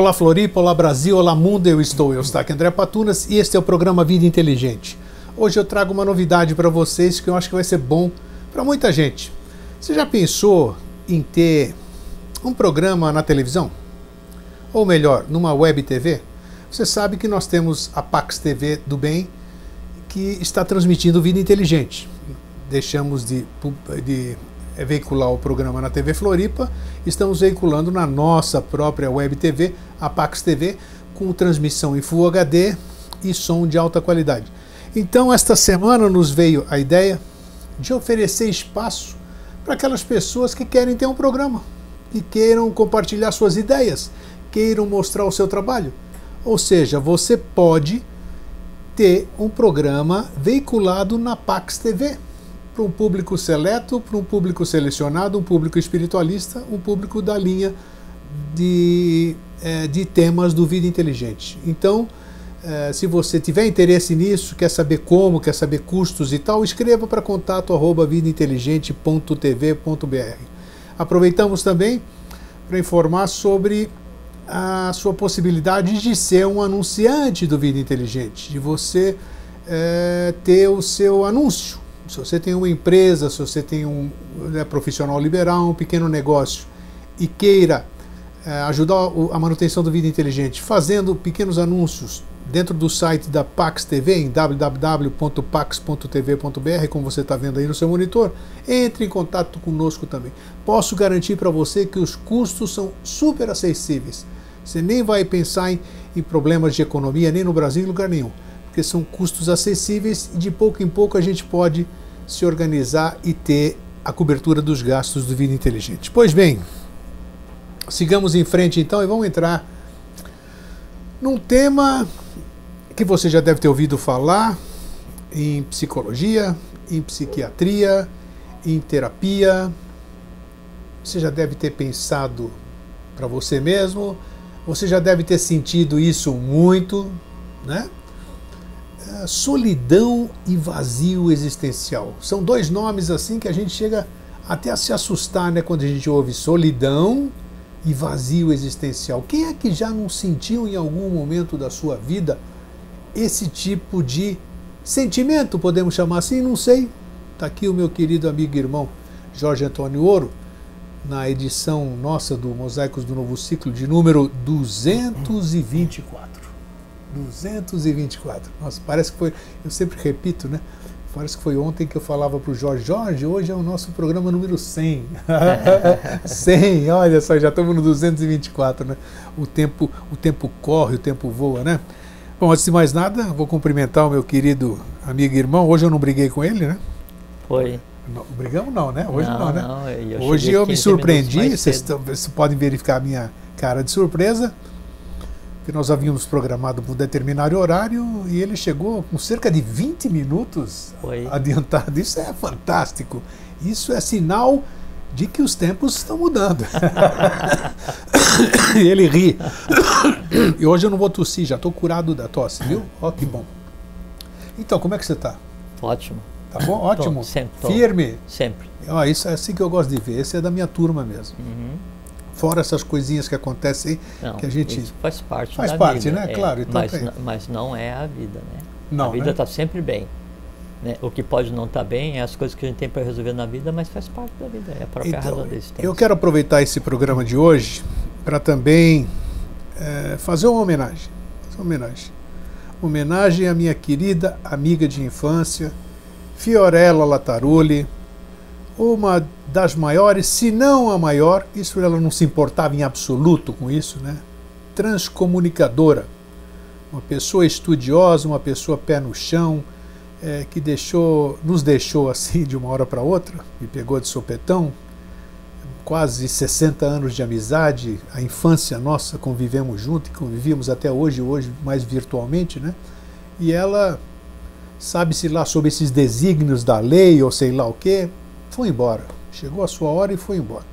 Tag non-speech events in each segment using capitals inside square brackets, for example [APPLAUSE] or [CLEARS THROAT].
Olá Floripa, olá Brasil, olá mundo, eu estou, eu aqui André Patunas e este é o programa Vida Inteligente. Hoje eu trago uma novidade para vocês que eu acho que vai ser bom para muita gente. Você já pensou em ter um programa na televisão? Ou melhor, numa web TV? Você sabe que nós temos a Pax TV do Bem que está transmitindo Vida Inteligente. Deixamos de, de veicular o programa na TV Floripa, estamos veiculando na nossa própria web TV, a Pax TV, com transmissão em Full HD e som de alta qualidade. Então, esta semana nos veio a ideia de oferecer espaço para aquelas pessoas que querem ter um programa, que queiram compartilhar suas ideias, queiram mostrar o seu trabalho. Ou seja, você pode ter um programa veiculado na Pax TV para um público seleto, para um público selecionado, um público espiritualista, um público da linha de, é, de temas do Vida Inteligente. Então, é, se você tiver interesse nisso, quer saber como, quer saber custos e tal, escreva para contato arroba vidainteligente.tv.br. Aproveitamos também para informar sobre a sua possibilidade de ser um anunciante do Vida Inteligente, de você é, ter o seu anúncio se você tem uma empresa, se você tem um né, profissional liberal, um pequeno negócio e queira é, ajudar a manutenção da vida inteligente fazendo pequenos anúncios dentro do site da Pax TV em www.pax.tv.br, como você está vendo aí no seu monitor, entre em contato conosco também. Posso garantir para você que os custos são super acessíveis. Você nem vai pensar em, em problemas de economia, nem no Brasil, em lugar nenhum, porque são custos acessíveis e de pouco em pouco a gente pode se organizar e ter a cobertura dos gastos do Vida Inteligente. Pois bem, sigamos em frente então e vamos entrar num tema que você já deve ter ouvido falar em psicologia, em psiquiatria, em terapia. Você já deve ter pensado para você mesmo, você já deve ter sentido isso muito, né? Solidão e vazio existencial. São dois nomes assim que a gente chega até a se assustar né, quando a gente ouve solidão e vazio existencial. Quem é que já não sentiu em algum momento da sua vida esse tipo de sentimento, podemos chamar assim? Não sei. Está aqui o meu querido amigo e irmão Jorge Antônio Ouro, na edição nossa do Mosaicos do Novo Ciclo, de número 224. 224. Nossa, parece que foi, eu sempre repito, né? Parece que foi ontem que eu falava para o Jorge, Jorge, hoje é o nosso programa número 100. 100, [LAUGHS] olha só, já estamos no 224, né? O tempo, o tempo corre, o tempo voa, né? Bom, antes de mais nada, vou cumprimentar o meu querido amigo e irmão. Hoje eu não briguei com ele, né? Foi. Não, brigamos não, né? Hoje não, não né? Não, eu Hoje eu me surpreendi, vocês, vocês podem verificar a minha cara de surpresa que nós havíamos programado para um determinado horário e ele chegou com cerca de 20 minutos adiantado. Isso é fantástico. Isso é sinal de que os tempos estão mudando. [LAUGHS] e ele ri. e hoje eu não vou tossir, já estou curado da tosse, viu? Ó, que bom. Então, como é que você está? Ótimo. Tá bom? Ótimo. Tô, sempre. Tô. Firme? Sempre. Ó, isso é assim que eu gosto de ver. Esse é da minha turma mesmo. Uhum. Fora essas coisinhas que acontecem Não, que a gente. isso faz parte Faz da parte, vida. né? é, Claro, então mas, mas não é a vida, né? Não, a vida né? está sempre bem. né? O que pode não estar bem é as coisas que a gente tem para resolver na vida, mas faz parte da vida. É a própria Então, razão desse eu quero aproveitar esse programa de hoje para também eh, fazer uma homenagem. Fazer uma homenagem. Homenagem à minha querida amiga de infância, Fiorella Latarulli, uma das maiores, se não a maior, isso ela não se importava em absoluto com isso, né? Transcomunicadora. Uma pessoa estudiosa, uma pessoa pé no chão, eh, que deixou, nos deixou assim de uma hora para outra, me pegou de sopetão, quase 60 anos de amizade, a infância nossa convivemos junto e convivíamos até hoje, hoje mais virtualmente, né? E ela, sabe-se lá sobre esses desígnios da lei ou sei lá o quê, foi embora. Chegou a sua hora e foi embora.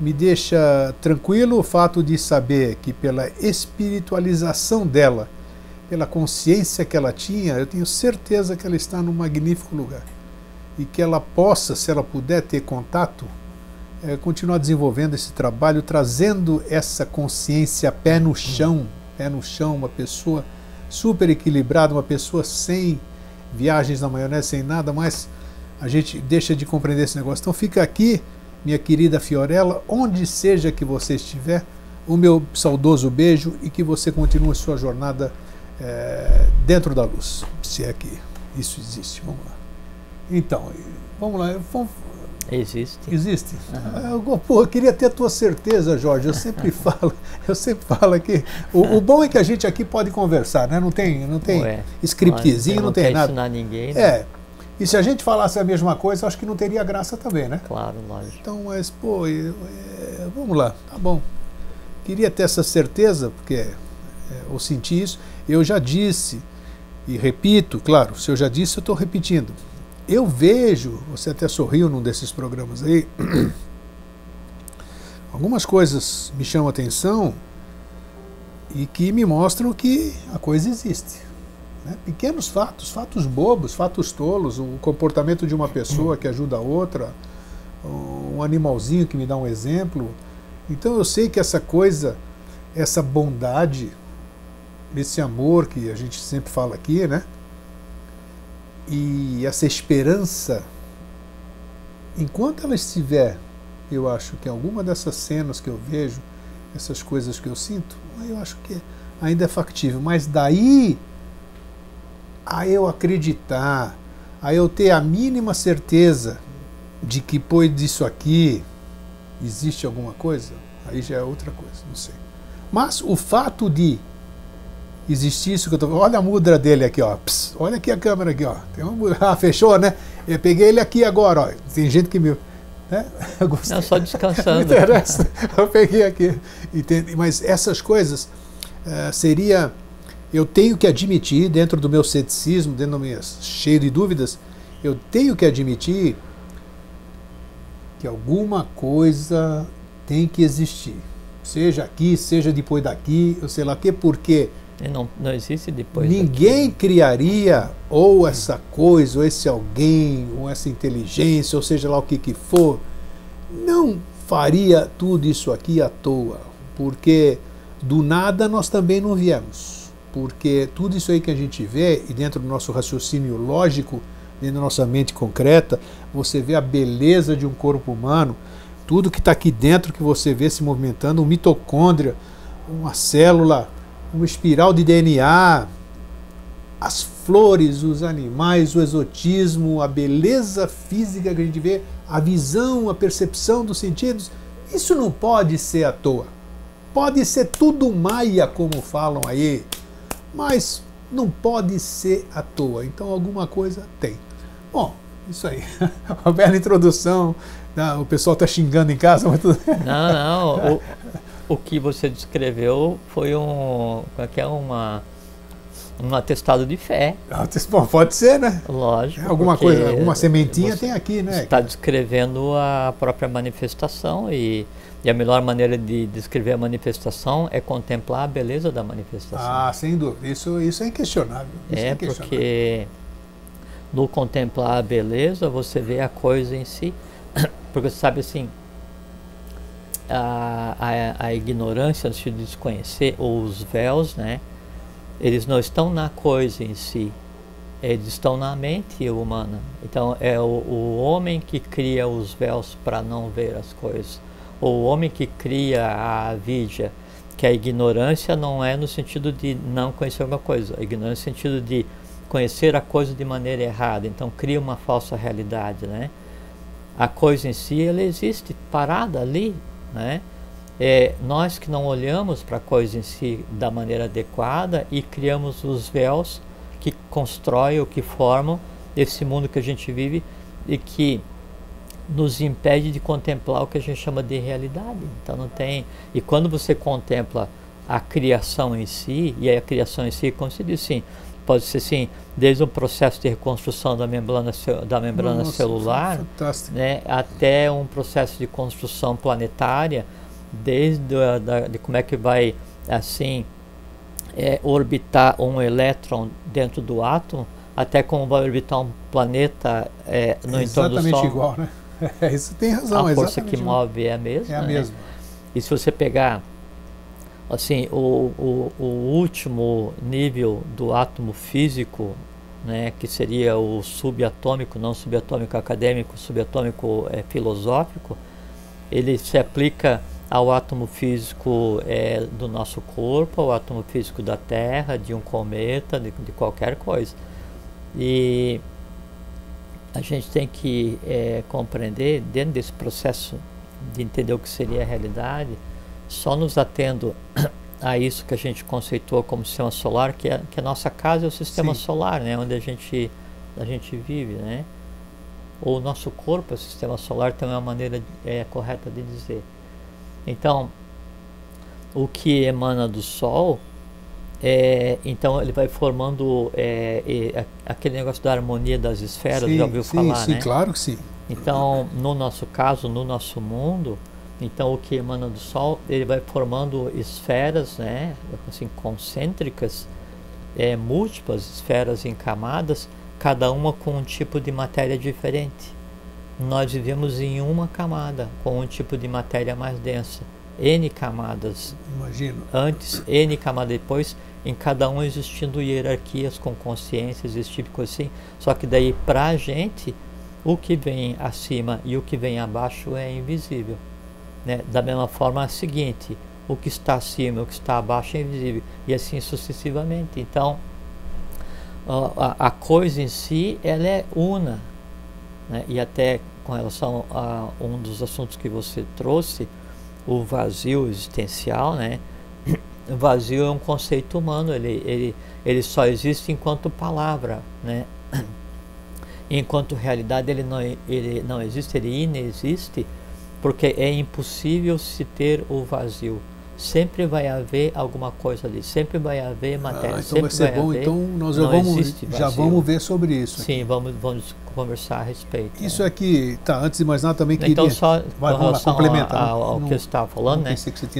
Me deixa tranquilo o fato de saber que pela espiritualização dela, pela consciência que ela tinha, eu tenho certeza que ela está num magnífico lugar. E que ela possa, se ela puder ter contato, é, continuar desenvolvendo esse trabalho, trazendo essa consciência pé no chão, pé no chão, uma pessoa super equilibrada, uma pessoa sem viagens na maionese, sem nada, mas a gente deixa de compreender esse negócio. Então fica aqui, minha querida Fiorella, onde seja que você estiver, o meu saudoso beijo e que você continue sua jornada é, dentro da luz, se é que isso existe. Vamos lá. Então, vamos lá. Vamos, Existe. Existe. Uhum. Eu, pô, eu queria ter a tua certeza, Jorge. Eu sempre [LAUGHS] falo, eu sempre falo aqui. O, o, bom é que a gente aqui pode conversar, né? Não tem, não tem Ué, scriptzinho, não, não tem nada. Ensinar ninguém, né? É. E se a gente falasse a mesma coisa, acho que não teria graça também, né? Claro, lógico. Então, mas, pô, é, vamos lá, tá bom. Queria ter essa certeza, porque é, eu senti isso. Eu já disse, e repito, claro, se eu já disse, eu estou repetindo eu vejo, você até sorriu num desses programas aí, [CLEARS THROAT] algumas coisas me chamam a atenção e que me mostram que a coisa existe. Né? Pequenos fatos, fatos bobos, fatos tolos, o comportamento de uma pessoa que ajuda a outra, um animalzinho que me dá um exemplo. Então eu sei que essa coisa, essa bondade, esse amor que a gente sempre fala aqui, né? E essa esperança, enquanto ela estiver, eu acho que alguma dessas cenas que eu vejo, essas coisas que eu sinto, eu acho que ainda é factível. Mas daí a eu acreditar, a eu ter a mínima certeza de que depois disso aqui existe alguma coisa, aí já é outra coisa, não sei. Mas o fato de existir isso que eu tô Olha a mudra dele aqui, ó. Pss, olha aqui a câmera aqui, ó. Tem uma mudra. [LAUGHS] Ah, fechou, né? Eu peguei ele aqui agora, ó. Tem gente que me. Né? [LAUGHS] Eu gostei. Não, só descansando. [LAUGHS] interessa. eu peguei aqui. Entende? Mas essas coisas uh, seria. Eu tenho que admitir, dentro do meu ceticismo, dentro do meu cheio de dúvidas, eu tenho que admitir que alguma coisa tem que existir. Seja aqui, seja depois daqui, eu sei lá o quê, porque não, não existe depois. Ninguém daqui. criaria ou essa coisa, ou esse alguém, ou essa inteligência, ou seja lá o que, que for, não faria tudo isso aqui à toa, porque do nada nós também não viemos. Porque tudo isso aí que a gente vê, e dentro do nosso raciocínio lógico, dentro da nossa mente concreta, você vê a beleza de um corpo humano, tudo que está aqui dentro que você vê se movimentando, um mitocôndria, uma célula uma espiral de DNA, as flores, os animais, o exotismo, a beleza física que a gente vê, a visão, a percepção dos sentidos, isso não pode ser à toa. Pode ser tudo maia, como falam aí, mas não pode ser à toa. Então alguma coisa tem. Bom, isso aí. [LAUGHS] Uma bela introdução. O pessoal está xingando em casa, mas tudo. Não, não. O, o que você descreveu foi um, é que é uma um atestado de fé. [LAUGHS] Bom, pode ser, né? Lógico. É, alguma coisa, alguma sementinha tem aqui, né? Está descrevendo a própria manifestação e, e, a melhor maneira de descrever a manifestação é contemplar a beleza da manifestação. Ah, sem dúvida. Isso, isso é inquestionável. Isso é, é inquestionável. porque no contemplar a beleza você vê a coisa em si. [COUGHS] Porque você sabe assim, a, a, a ignorância, de desconhecer, ou os véus, né? Eles não estão na coisa em si, eles estão na mente humana. Então é o, o homem que cria os véus para não ver as coisas, o homem que cria a vidya, que a ignorância não é no sentido de não conhecer alguma coisa, a ignorância no sentido de conhecer a coisa de maneira errada, então cria uma falsa realidade, né? A coisa em si, ela existe parada ali, né? É, nós que não olhamos para a coisa em si da maneira adequada e criamos os véus que constroem ou que formam esse mundo que a gente vive e que nos impede de contemplar o que a gente chama de realidade. Então não tem. E quando você contempla a criação em si, e a criação em si, como se diz assim, pode ser assim, desde o processo de reconstrução da membrana, da membrana Nossa, celular, né, até um processo de construção planetária, desde a, da, de como é que vai assim é, orbitar um elétron dentro do átomo, até como vai orbitar um planeta é, no é entorno do Sol. igual, né? [LAUGHS] Isso tem razão. A força que move é a mesma. É a né? mesma. E se você pegar assim o, o, o último nível do átomo físico, né, que seria o subatômico, não subatômico acadêmico, subatômico é, filosófico, ele se aplica ao átomo físico é, do nosso corpo, ao átomo físico da Terra, de um cometa, de, de qualquer coisa. E a gente tem que é, compreender, dentro desse processo de entender o que seria a realidade, só nos atendo a isso que a gente conceitua como sistema solar, que, é, que a nossa casa é o sistema Sim. solar, né, onde a gente, a gente vive, né? Ou o nosso corpo é o sistema solar, também é uma maneira é, correta de dizer. Então, o que emana do Sol, é, então ele vai formando é, aquele negócio da harmonia das esferas, sim, já ouviu sim, falar, sim, né? claro que sim. Então, no nosso caso, no nosso mundo, então o que emana do Sol, ele vai formando esferas, né, assim, concêntricas, é, múltiplas esferas em camadas, cada uma com um tipo de matéria diferente. Nós vivemos em uma camada, com um tipo de matéria mais densa. N camadas. Imagino. Antes, N camadas depois, em cada um existindo hierarquias com consciências, esse tipo de coisa assim. Só que daí, para a gente, o que vem acima e o que vem abaixo é invisível. Né? Da mesma forma, o seguinte: o que está acima e o que está abaixo é invisível, e assim sucessivamente. Então, a, a coisa em si, ela é una. Né? E até com relação a um dos assuntos que você trouxe, o vazio existencial, né? O vazio é um conceito humano, ele, ele, ele só existe enquanto palavra, né? Enquanto realidade ele não, ele não existe, ele inexiste, porque é impossível se ter o vazio. Sempre vai haver alguma coisa ali, sempre vai haver matéria. Ah, então vai ser vai bom, haver, então nós já vamos, já vamos ver sobre isso. Sim, vamos, vamos conversar a respeito. Isso né? aqui, tá, antes de mais nada também queria... Então só vai, com relação complementar, ao, ao não, que você estava falando, né?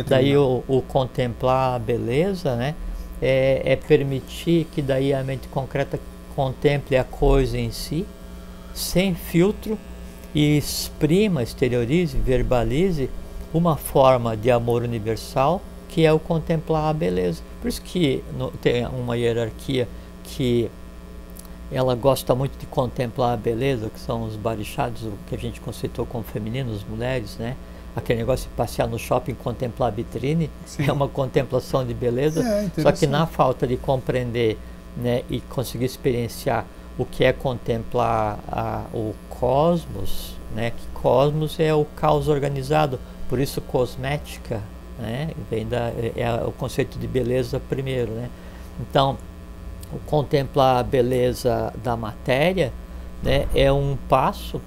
daí o, o, contemplar a beleza, né? É, é permitir que daí a mente concreta contemple a coisa em si, sem filtro, e exprima, exteriorize, verbalize uma forma de amor universal que é o contemplar a beleza. Por isso que no, tem uma hierarquia que ela gosta muito de contemplar a beleza, que são os barichados, o que a gente conceitou como femininos, mulheres, né? Aquele negócio de passear no shopping contemplar a vitrine Sim. é uma contemplação de beleza. É, só que na falta de compreender né, e conseguir experienciar o que é contemplar a, o cosmos, né, que cosmos é o caos organizado, por isso cosmética, né, vem da, é, é o conceito de beleza primeiro. Né. Então, contemplar a beleza da matéria né, é um passo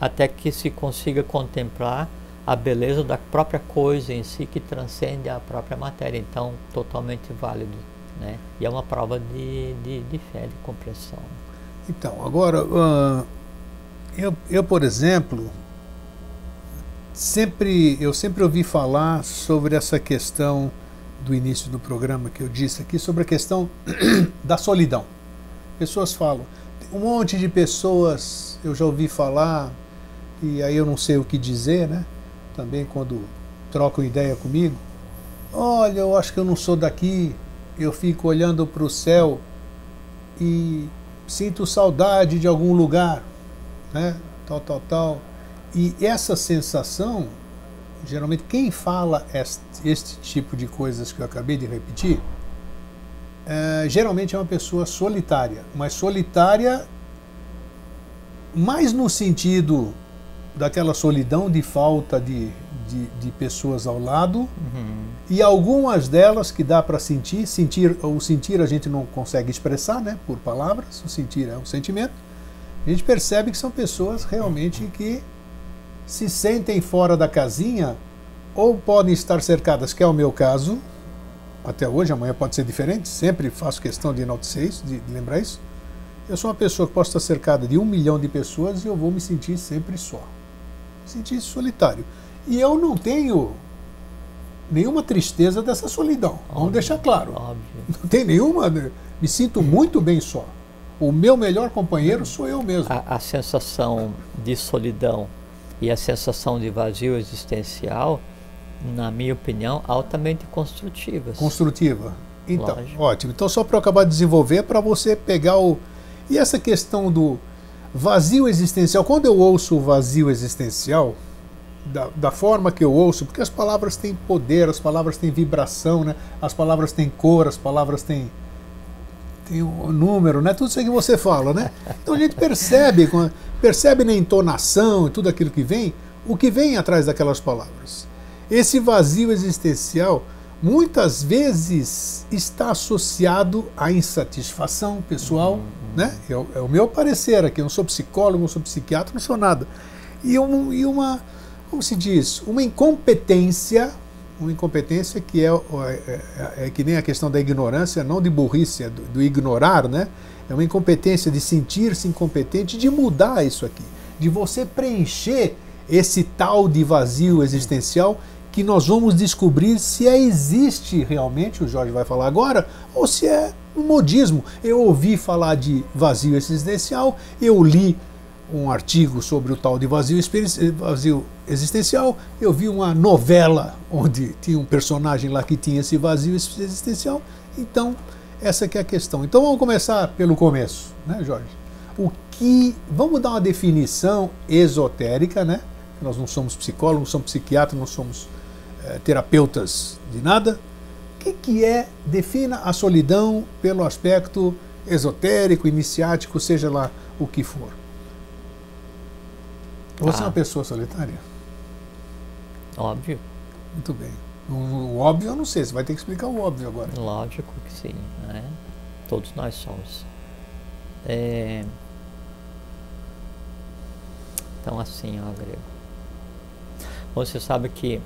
até que se consiga contemplar a beleza da própria coisa em si que transcende a própria matéria. Então, totalmente válido. Né? E é uma prova de, de, de fé, de compreensão. Então, agora, uh, eu, eu, por exemplo, sempre eu sempre ouvi falar sobre essa questão do início do programa que eu disse aqui sobre a questão [CLEARS THROAT] da solidão. Pessoas falam, um monte de pessoas eu já ouvi falar e aí eu não sei o que dizer, né? Também quando trocam ideia comigo, olha, eu acho que eu não sou daqui, eu fico olhando para o céu e sinto saudade de algum lugar, né? Tal, tal, tal. E essa sensação, geralmente quem fala este, este tipo de coisas que eu acabei de repetir, é, geralmente é uma pessoa solitária, mas solitária mais no sentido daquela solidão de falta de, de, de pessoas ao lado uhum. e algumas delas que dá para sentir, sentir o sentir a gente não consegue expressar, né, por palavras, o sentir é um sentimento. A gente percebe que são pessoas realmente que se sentem fora da casinha ou podem estar cercadas, que é o meu caso, até hoje, amanhã pode ser diferente, sempre faço questão de enaltecer isso, de, de lembrar isso. Eu sou uma pessoa que posso estar cercada de um milhão de pessoas e eu vou me sentir sempre só. Me sentir solitário. E eu não tenho nenhuma tristeza dessa solidão. Óbvio, Vamos deixar claro. Óbvio. Não tem nenhuma. Né? Me sinto muito bem só. O meu melhor companheiro sou eu mesmo. A, a sensação de solidão e a sensação de vazio existencial, na minha opinião, altamente construtivas. Construtiva. Então, Lógico. ótimo. Então, só para eu acabar de desenvolver, para você pegar o. E essa questão do vazio existencial, quando eu ouço o vazio existencial, da, da, forma que eu ouço, porque as palavras têm poder, as palavras têm vibração, né? as palavras têm cor, as palavras têm, têm um número, né? tudo isso que você fala. Né? Então a gente percebe, percebe na entonação e tudo aquilo que vem, o que vem atrás daquelas palavras. Esse vazio existencial muitas vezes está associado à insatisfação pessoal, uhum. né? É o, é o, meu parecer aqui, eu não sou psicólogo, não sou psiquiatra, não sou nada. E, um, e uma, como se diz, uma incompetência, uma incompetência que é, é, é, que nem a questão da ignorância, não de burrice, é do, do ignorar, né? É uma incompetência de sentir-se incompetente, de mudar isso aqui, de você preencher esse tal de vazio existencial que nós vamos descobrir se é, existe realmente, o Jorge vai falar agora, ou se é um modismo. Eu ouvi falar de vazio existencial, eu li um artigo sobre o tal de vazio, vazio existencial, eu vi uma novela onde tinha um personagem lá que tinha esse vazio existencial, então essa que é a questão. Então vamos começar pelo começo, né, Jorge? O que vamos dar uma definição esotérica, né? Nós não somos psicólogos, não somos psiquiatras, não somos é, terapeutas de nada. O que, que é? Defina a solidão pelo aspecto esotérico, iniciático, seja lá o que for. Você ah. é uma pessoa solitária? Óbvio. Muito bem. O, o, óbvio eu não sei, você vai ter que explicar o óbvio agora. Lógico que sim. Né? Todos nós somos. É... Então assim, ó, grego. Você sabe que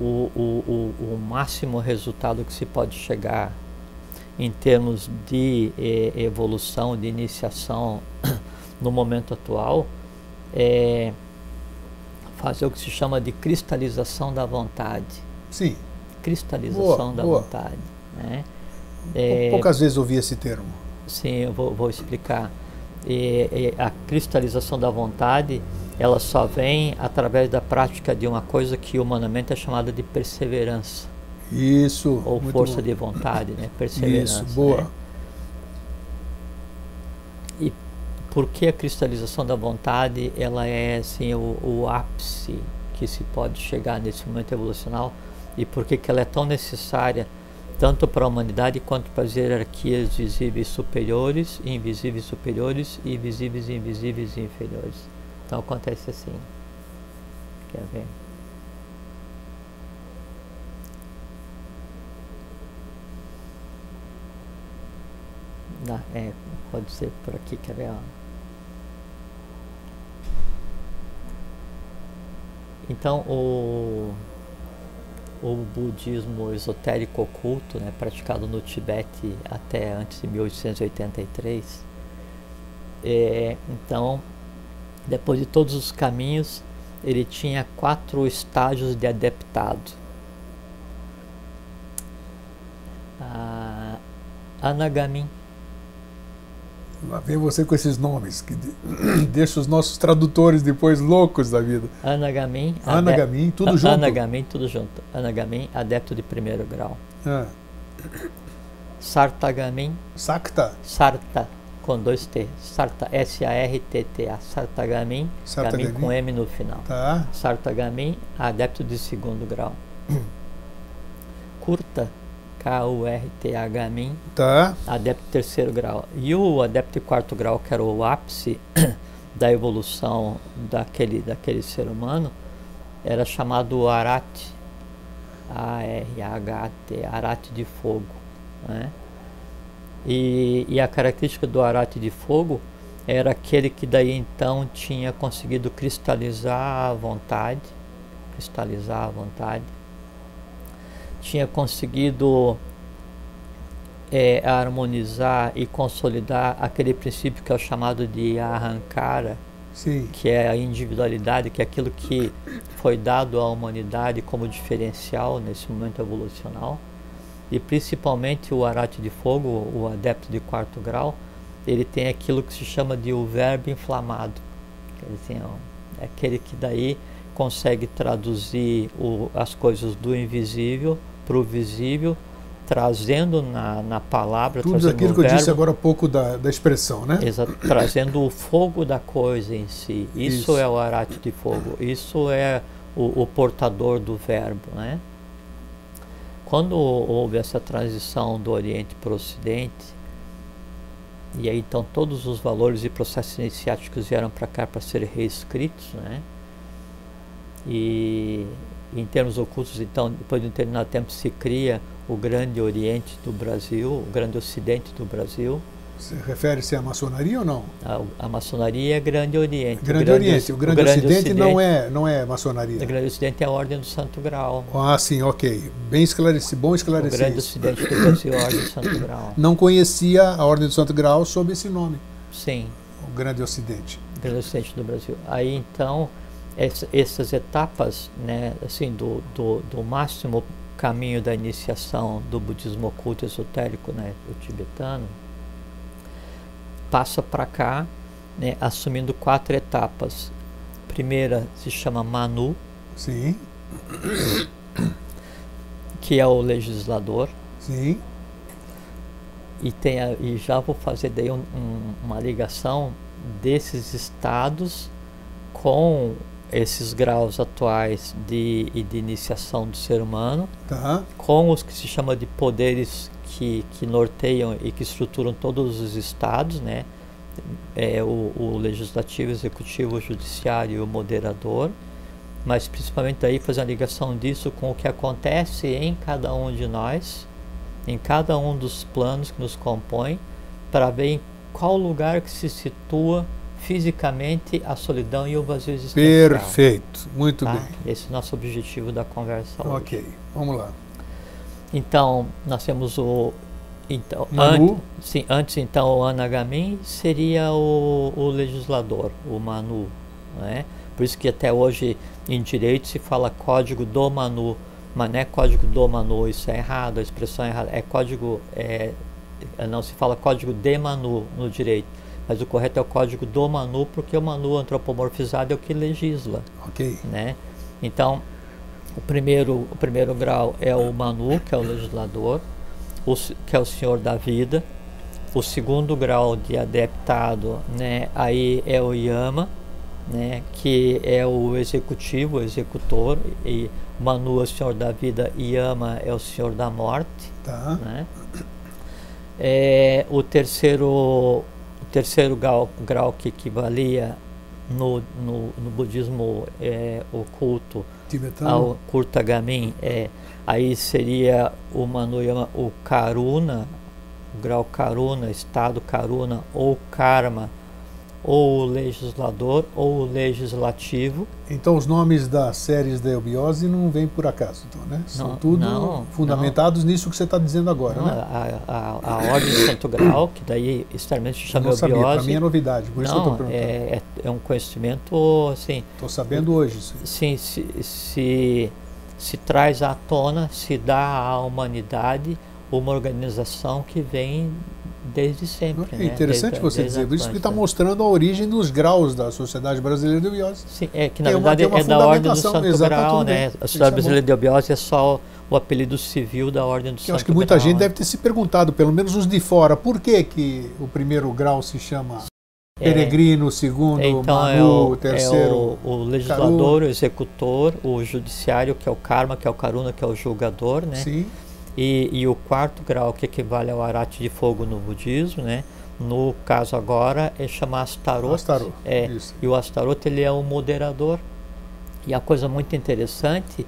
o, o, o, o máximo resultado que se pode chegar em termos de eh, evolução, de iniciação no momento atual, é fazer o que se chama de cristalização da vontade. Sim. Cristalização boa, da boa. vontade. Né? É, Poucas vezes ouvi esse termo. Sim, eu vou, vou explicar. E, e a cristalização da vontade ela só vem através da prática de uma coisa que humanamente é chamada de perseverança. Isso. Ou força bom. de vontade, né? Perseverança. Isso, boa. Né? E por que a cristalização da vontade ela é assim o, o ápice que se pode chegar nesse momento evolucional e por que ela é tão necessária tanto para a humanidade quanto para as hierarquias visíveis superiores, invisíveis superiores e visíveis e invisíveis inferiores. Então acontece assim. Quer ver? Não, é, pode ser por aqui, quer ver? Ó. Então o, o budismo esotérico oculto, né, praticado no Tibete até antes de 1883, é, então depois de todos os caminhos, ele tinha quatro estágios de adeptado. Ah, Anagamin. Lá vem você com esses nomes, que [CLEARS THROAT] deixa os nossos tradutores depois loucos da vida. Anagamin. Anagamin, tudo junto. Anagamin, tudo junto. Anagamin, adepto de primeiro grau. Ah. Sartagamin. Sakta. Sarta com dois T. Sarta, S-A-R-T-T-A. Sartagamin, Sartagamin com M no final. Tá. Sartagamin, adepto de segundo grau. [CLEARS THROAT] Curta, K-U-R-T-H Min, tá. adepto de terceiro grau. E o adepto de quarto grau, que era o ápice [COUGHS] da evolução daquele, daquele ser humano, era chamado Arate. A-R-H-T, Arate de fogo. Né? E, e a característica do arate de fogo era aquele que daí então tinha conseguido cristalizar a vontade, cristalizar a vontade, tinha conseguido é, harmonizar e consolidar aquele princípio que é o chamado de arrancara, Sim. que é a individualidade, que é aquilo que foi dado à humanidade como diferencial nesse momento evolucional e principalmente o arate de fogo, o adepto de quarto grau, ele tem aquilo que se chama de o verbo inflamado, Assim, é aquele que daí consegue traduzir o, as coisas do invisível para o visível, trazendo na, na palavra. Tudo aquilo que eu disse agora há pouco da, da expressão, né? Exato, trazendo o fogo da coisa em si. Isso, Isso. é o arate de fogo. Isso é o, o portador do verbo, né? Quando houve essa transição do Oriente para o Ocidente, e aí então todos os valores e processos iniciáticos vieram para cá para serem reescritos, né? E em termos ocultos, então, depois de um determinado tempo se cria o Grande Oriente do Brasil, o Grande Ocidente do Brasil, você refere-se à maçonaria ou não? A, a, maçonaria é Grande Oriente. Grande, grande Oriente. O Grande, o grande Ocidente, Ocidente, não é não é maçonaria. O Grande Ocidente é a Ordem do Santo Grau. Ah, sim, ok. Bem esclarecido, bom esclarecer. O Grande isso. Ocidente do Brasil é a Ordem do Santo Grau. Não conhecia a Ordem do Santo Grau sob esse nome. Sim. O Grande Ocidente. O Grande Ocidente do Brasil. Aí então essas etapas, né, assim, do, do, do máximo caminho da iniciação do budismo oculto esotérico, né, tibetano, passa para cá, né, assumindo quatro etapas. Primeira se chama Manu. Sim. Que é o legislador. Sim. E, tem a, e já vou fazer daí um, um, uma ligação desses estados com esses graus atuais de, de iniciação do ser humano, tá. com os que se chama de poderes que, que norteiam e que estruturam todos os estados, né? É, o, o legislativo, executivo, o judiciário e o moderador, mas principalmente aí fazer a ligação disso com o que acontece em cada um de nós, em cada um dos planos que nos compõem, para ver em qual lugar que se situa fisicamente a solidão e o vazio existencial. Perfeito, muito tá? bem. Esse é o nosso objetivo da conversa Ok, hoje. vamos lá. Então, nós temos o. Então, Manu. Antes, sim, antes então o Anagamin seria o, o legislador, o Manu. Né? Por isso que até hoje em direito se fala código do Manu, mas não é código do Manu, isso é errado, a expressão é errada. É código. É, não se fala código de Manu no direito, mas o correto é o código do Manu, porque o Manu antropomorfizado é o que legisla. Ok. Né? Então, o primeiro, o primeiro grau é o Manu, que é o legislador, o, que é o senhor da vida. O segundo grau de adeptado, né, aí é o Yama, né, que é o executivo, o executor, e Manu é o senhor da vida, Yama é o senhor da morte. Tá. Né? É, o terceiro, terceiro grau, grau que equivalia no, no, no budismo é, oculto Tibetano. ao Kurtagamin, é, aí seria o Manuyama, o Karuna, o grau Karuna, estado Karuna, ou Karma, ou o legislador, ou o legislativo. Então os nomes das séries da eubiose não vêm por acaso, então, né? São não, tudo não, fundamentados não. nisso que você está dizendo agora, não, né? A, a, a ordem de Santo Grau, que daí extremamente chama não eubiose. Para mim é novidade, por isso eu estou perguntando. É, é, é, um conhecimento, assim... Estou sabendo hoje. Sim, sim se, se, se traz à tona, se dá à humanidade uma organização que vem desde sempre. É né? interessante desde, você desde dizer isso, porque está mostrando a origem dos graus da Sociedade Brasileira de Eubiose. Sim, é que na tem verdade uma, uma é da Ordem do Santo Grau, né? A Sociedade é Brasileira de Eubiose é só o apelido civil da Ordem do que Santo Grau. Eu acho que muita Grau, gente né? deve ter se perguntado, pelo menos os de fora, por que, que o primeiro grau se chama peregrino, o segundo então Manu, é o, terceiro é o, o legislador, o executor, o judiciário, que é o karma, que é o karuna, que é o julgador, né? Sim. E, e o quarto grau, que equivale ao arate de fogo no budismo, né? No caso agora é chamar Astarot. Astarot é, isso. e o Astarot ele é o moderador. E a coisa muito interessante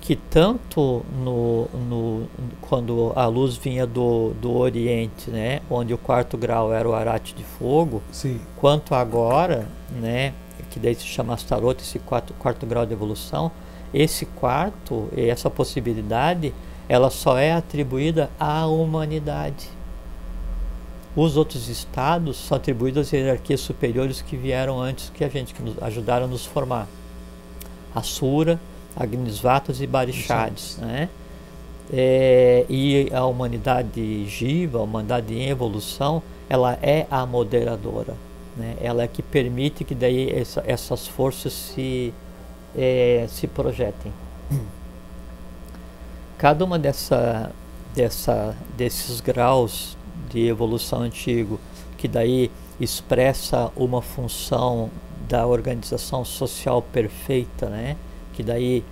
que tanto no, no, quando a luz vinha do, do Oriente, né, onde o quarto grau era o arate de fogo, Sim. quanto agora, né, que daí se chama Astarot, esse quarto, quarto grau de evolução, esse quarto, essa possibilidade, ela só é atribuída à humanidade. Os outros estados são atribuídos às hierarquias superiores que vieram antes que a gente, que nos ajudaram a nos formar. Asura, Agnisvatas e Barishads. Né? É, e a humanidade jiva, a humanidade em evolução, ela é a moderadora. Né? Ela é que permite que daí essa, essas forças se, é, se projetem. [CLEARS THROAT] Cada uma dessa, dessa, desses graus de evolução antigo, que daí expressa uma função da organização social perfeita, né? que daí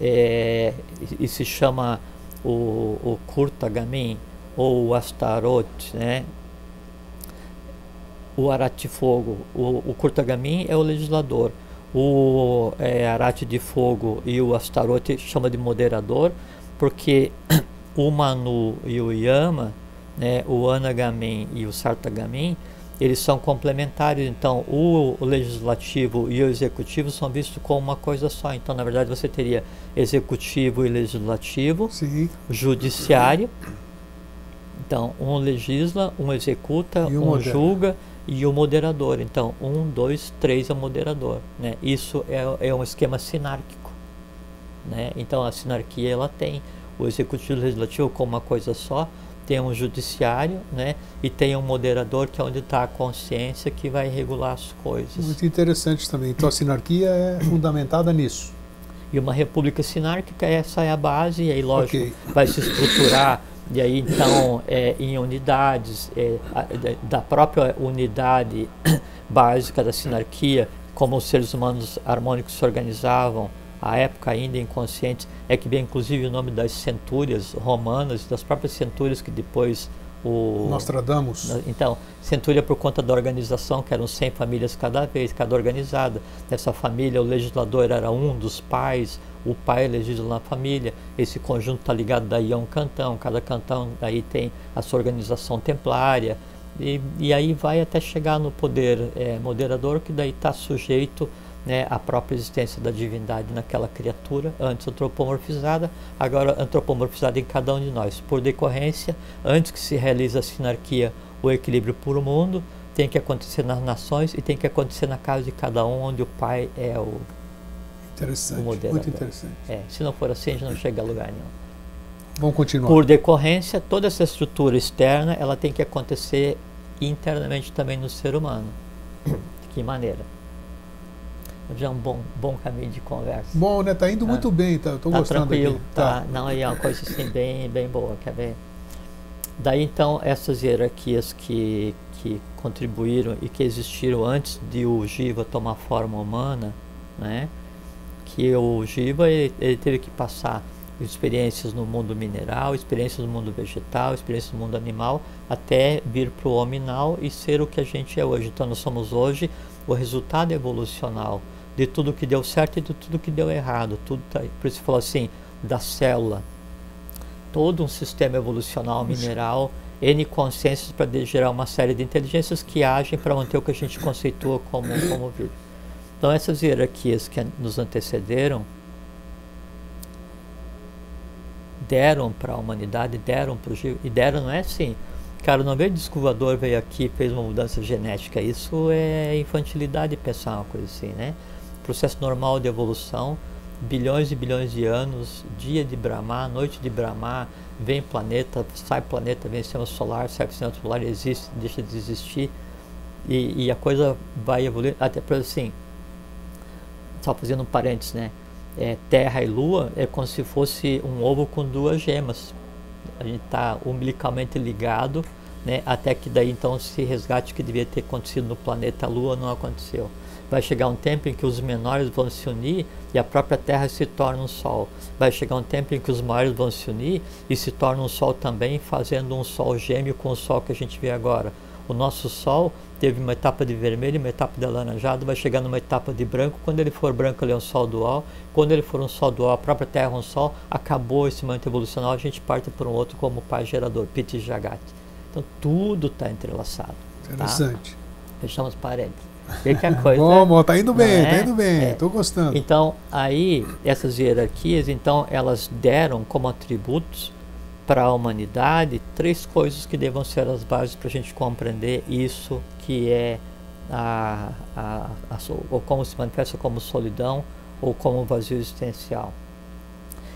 é, e se chama o, o Kurtagamin ou o Astaroth, né? o Arate Fogo, o, o Kurtagamin é o legislador, o é, Arate de Fogo e o Astaroth chama de moderador, porque [CLEARS THROAT] o Manu e o Yama, né, o Anagamin e o Sartagamin, eles são complementares, então o, o, legislativo e o executivo são vistos como uma coisa só. Então, na verdade, você teria executivo e legislativo, Sim. judiciário. Então, um legisla, um executa, um um modera. julga e o moderador. Então, um, dois, três é o moderador. Né? Isso é, é um esquema sinárquico. Né? Então, a sinarquia ela tem o executivo e o legislativo como uma coisa só, tem um judiciário, né? E tem um moderador que é onde está a consciência que vai regular as coisas. Muito interessante também. Então a sinarquia é fundamentada nisso. E uma república sinárquica, essa é a base, e aí, lógico, Ok. vai se estruturar, e aí, então, é, em unidades, é, da própria unidade [COUGHS] básica da sinarquia, como os seres humanos harmônicos se organizavam, à época ainda inconscientes, é que vem inclusive o nome das centúrias romanas, das próprias centúrias que depois o... Nostradamus. Então, centúria por conta da organização, que eram 100 famílias cada vez, cada organizada. Nessa família, o legislador era um dos pais, o pai legisla na família. Esse conjunto está ligado daí a um cantão, cada cantão daí tem a sua organização templária. E, e aí vai até chegar no poder eh, moderador, que daí está sujeito né, à própria existência da divindade naquela criatura, antes antropomorfizada, agora antropomorfizada em cada um de nós. Por decorrência, antes que se realize a sinarquia, o equilíbrio puro mundo, tem que acontecer nas nações e tem que acontecer na casa de cada um, onde o pai é o. Interessante. o moderador. Muito interessante. É. Se não for assim, a gente não chega a lugar nenhum. Vamos continuar. Por decorrência, toda essa estrutura externa, ela tem que acontecer internamente também no ser humano. De [COUGHS] que maneira? Já é um bom, bom caminho de conversa. Bom, né? Tá indo Tá. muito bem, tá? Tô tá gostando tranquilo, aqui. tá. Não, aí é uma coisa assim bem, bem boa, quer ver? Daí então essas hierarquias que, que contribuíram e que existiram antes de o Jiva tomar forma humana, né? Que o Jiva ele, ele teve que passar experiências no mundo mineral, experiências no mundo vegetal, experiências no mundo animal, até vir para o hominal e ser o que a gente é hoje. Então nós somos hoje o resultado evolucional de tudo que deu certo e de tudo que deu errado. Tudo tá, por isso falou assim, da célula, todo um sistema evolucional mineral, N consciências para gerar uma série de inteligências que agem para manter o que a gente conceitua como, como vida. Então essas hierarquias que nos antecederam deram para a humanidade, deram para o e deram não é assim, cara, não veio disco voador, veio aqui fez uma mudança genética, isso é infantilidade pensar uma coisa assim, né? Processo normal de evolução, bilhões e bilhões de anos, dia de Brahma, noite de Brahma, vem planeta, sai planeta, vem sistema solar, sai sistema solar, existe, deixa de existir, e, e a coisa vai evoluir, até para assim, só fazendo um parênteses, né? É, terra e Lua é como se fosse um ovo com duas gemas. A gente está umbilicalmente ligado, né? Até que daí então se resgate que devia ter acontecido no planeta Lua não aconteceu. Vai chegar um tempo em que os menores vão se unir e a própria Terra se torna um Sol. Vai chegar um tempo em que os maiores vão se unir e se torna um Sol também, fazendo um Sol gêmeo com o Sol que a gente vê agora. O nosso Sol teve uma etapa de vermelho, uma etapa de alaranjado, vai chegar numa etapa de branco. Quando ele for branco, ele é um Sol dual. Quando ele for um Sol dual, a própria Terra é um Sol. Acabou esse momento evolucional, a gente parte para um outro como pai gerador, Piti Jagat. Então tudo está entrelaçado. Interessante. Tá? Fechamos parênteses. Vê que a coisa. Bom, bom, tá indo bem, tá é? indo bem. É. Tô gostando. Então, aí, essas hierarquias, então, elas deram como atributos para a humanidade três coisas que devam ser as bases para a gente compreender isso que é a, a, a, ou como se manifesta como solidão ou como vazio existencial.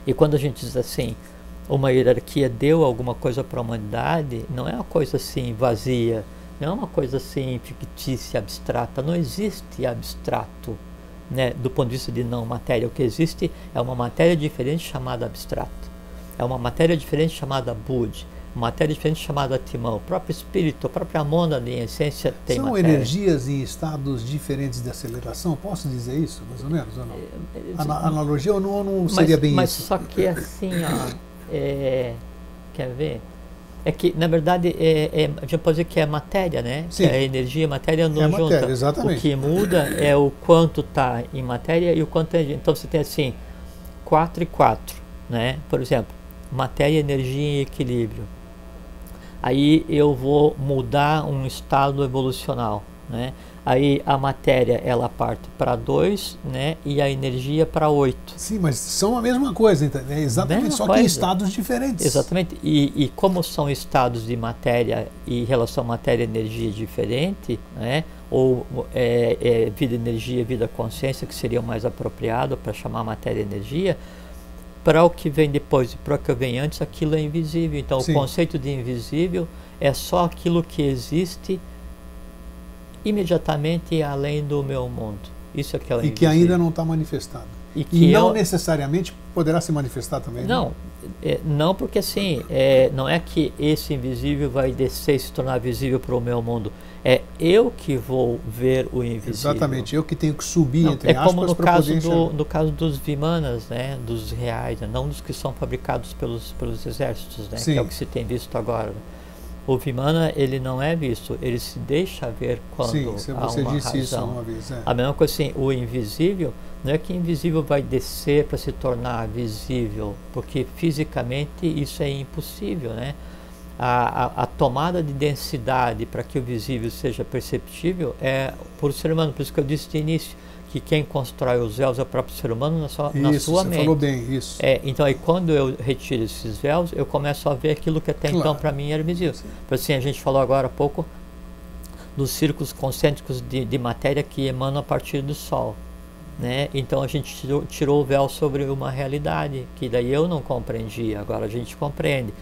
E quando a gente diz assim, uma hierarquia deu alguma coisa para a humanidade, não é uma coisa assim vazia, não é uma coisa assim fictícia, abstrata. Não existe abstrato né, do ponto de vista de não matéria. O que existe é uma matéria diferente chamada abstrato. É uma matéria diferente chamada Bud. Uma matéria diferente chamada Timão. O próprio espírito, a própria mônada, em essência, tem São matéria. energias em estados diferentes de aceleração? Posso dizer isso, mais ou menos? Ou não? Ana analogia ou não, não seria mas, bem mas isso? Mas só que assim, ó, é, quer ver? É que, na verdade, é, é, a gente pode dizer que é matéria, né? Sim. É energia, matéria não É junta. matéria, exatamente. O que muda é o quanto está em matéria e o quanto é. Então você tem assim, 4 e 4, né? Por exemplo, matéria, energia e equilíbrio. Aí eu vou mudar um estado evolucional, né? Aí a matéria ela parte para 2, né? E a energia para 8. Sim, mas são a mesma coisa? É exatamente, Mesma só que em coisa. estados diferentes. Exatamente. E, e como são estados de matéria e relação matéria-energia diferente, né? ou é, é, vida-energia, vida-consciência, que seria o mais apropriado para chamar matéria-energia, para o que vem depois e para o que vem antes, aquilo é invisível. Então, Sim. o conceito de invisível é só aquilo que existe imediatamente além do meu mundo. Isso é que o E que ainda não está manifestado. E que E não o- necessariamente poderá se manifestar também. né? Não, é, não porque assim, é, não é que esse invisível vai descer e se tornar visível para o meu mundo. É eu que vou ver o invisível. Exatamente, eu que tenho que subir, Não, entre é como aspas, no para caso, poder do, no caso dos vimanas, né, dos reais, né, não dos que são fabricados pelos, pelos exércitos, né, que é o que se tem visto agora. O vimana ele não é visto, ele se deixa ver quando Sim, você, há uma disse isso razão. uma vez. é. A mesma coisa assim, o invisível, não é que invisível vai descer para se tornar visível, porque fisicamente isso é impossível, né? A, a, a tomada de densidade para que o visível seja perceptível é por ser humano, por isso que eu disse de início, que quem constrói os véus é o próprio ser humano na sua, na Isso, sua você mente. falou bem, isso. É, então aí quando eu retiro esses véus, eu começo a ver aquilo que até então Claro. para mim era visível. Por assim, a gente falou agora há pouco dos círculos concêntricos de, de matéria que emanam a partir do Sol. Né? Então a gente tirou, tirou o véu sobre uma realidade que daí eu não compreendia, agora a gente compreende.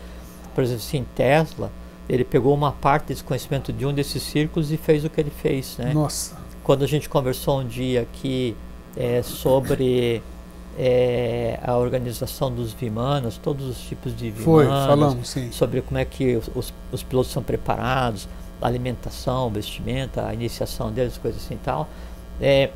Por exemplo, assim, Tesla, ele pegou uma parte desse conhecimento de um desses círculos e fez o que ele fez. Né? Nossa, quando a gente conversou um dia aqui é, sobre é, a organização dos vimanas, todos os tipos de foi, vimanas, falamos, sim. sobre como é que os, os, os pilotos são preparados, alimentação, vestimenta, a iniciação deles, coisas assim e tal. É,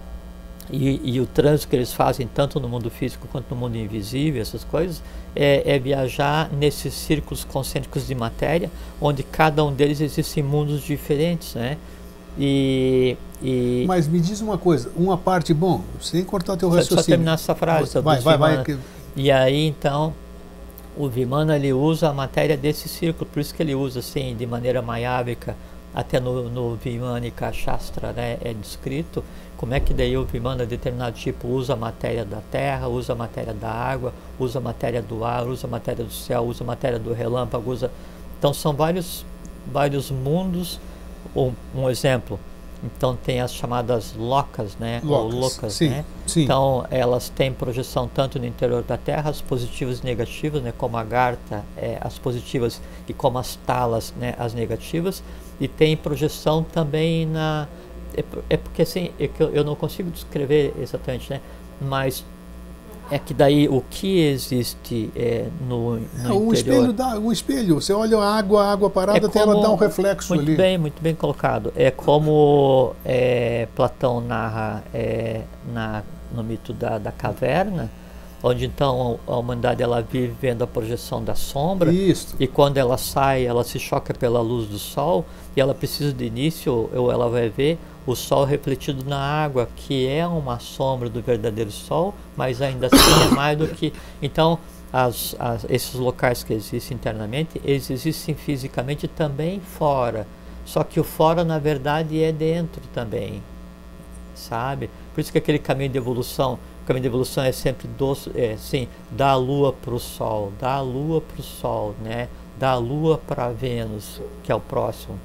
e, e o trânsito que eles fazem, tanto no mundo físico quanto no mundo invisível, essas coisas, é, é viajar nesses círculos concêntricos de matéria, onde cada um deles existem mundos diferentes, né? E, e Mas me diz uma coisa, uma parte, bom, sem cortar teu só, raciocínio. só terminar essa frase. vai, vai, vai, Vimana. que- E aí então o Vimana ele usa a matéria desse círculo, por isso que ele usa assim de maneira maiábica, até no, no Vimanika Shastra né, é descrito como é que daí o Vimana determinado tipo usa a matéria da terra, usa a matéria da água, usa a matéria do ar, usa a matéria do céu, usa a matéria do relâmpago, usa então são vários vários mundos. Um, um exemplo, então tem as chamadas locas, né? ou Locas, sim, né? sim. Então, elas têm projeção tanto no interior da Terra, as positivas e negativas, né, como a Garta, é, as positivas, e como as Talas, né, as negativas, e tem projeção também na. É, é porque assim, é que eu, eu não consigo descrever exatamente, né, mas é que daí o que existe é, no, no É, o espelho dá, o espelho, você olha a água, a água parada, É até ela como- dá um reflexo Muito ali. bem, muito bem colocado. É como é, Platão narra é, na, no mito da, da caverna, onde então a humanidade ela vive vendo a projeção da sombra Isso. e quando ela sai ela se choca pela luz do sol e ela precisa de início ou ela vai ver o sol refletido na água que é uma sombra do verdadeiro sol mas ainda assim é mais do que então as, as- esses locais que existem internamente eles existem fisicamente também fora só que o fora na verdade é dentro também sabe? Por isso que aquele caminho de evolução, o caminho de evolução é sempre do, é, assim, da Lua para o Sol, da Lua para o Sol, né? Da Lua para Vênus, que é o próximo.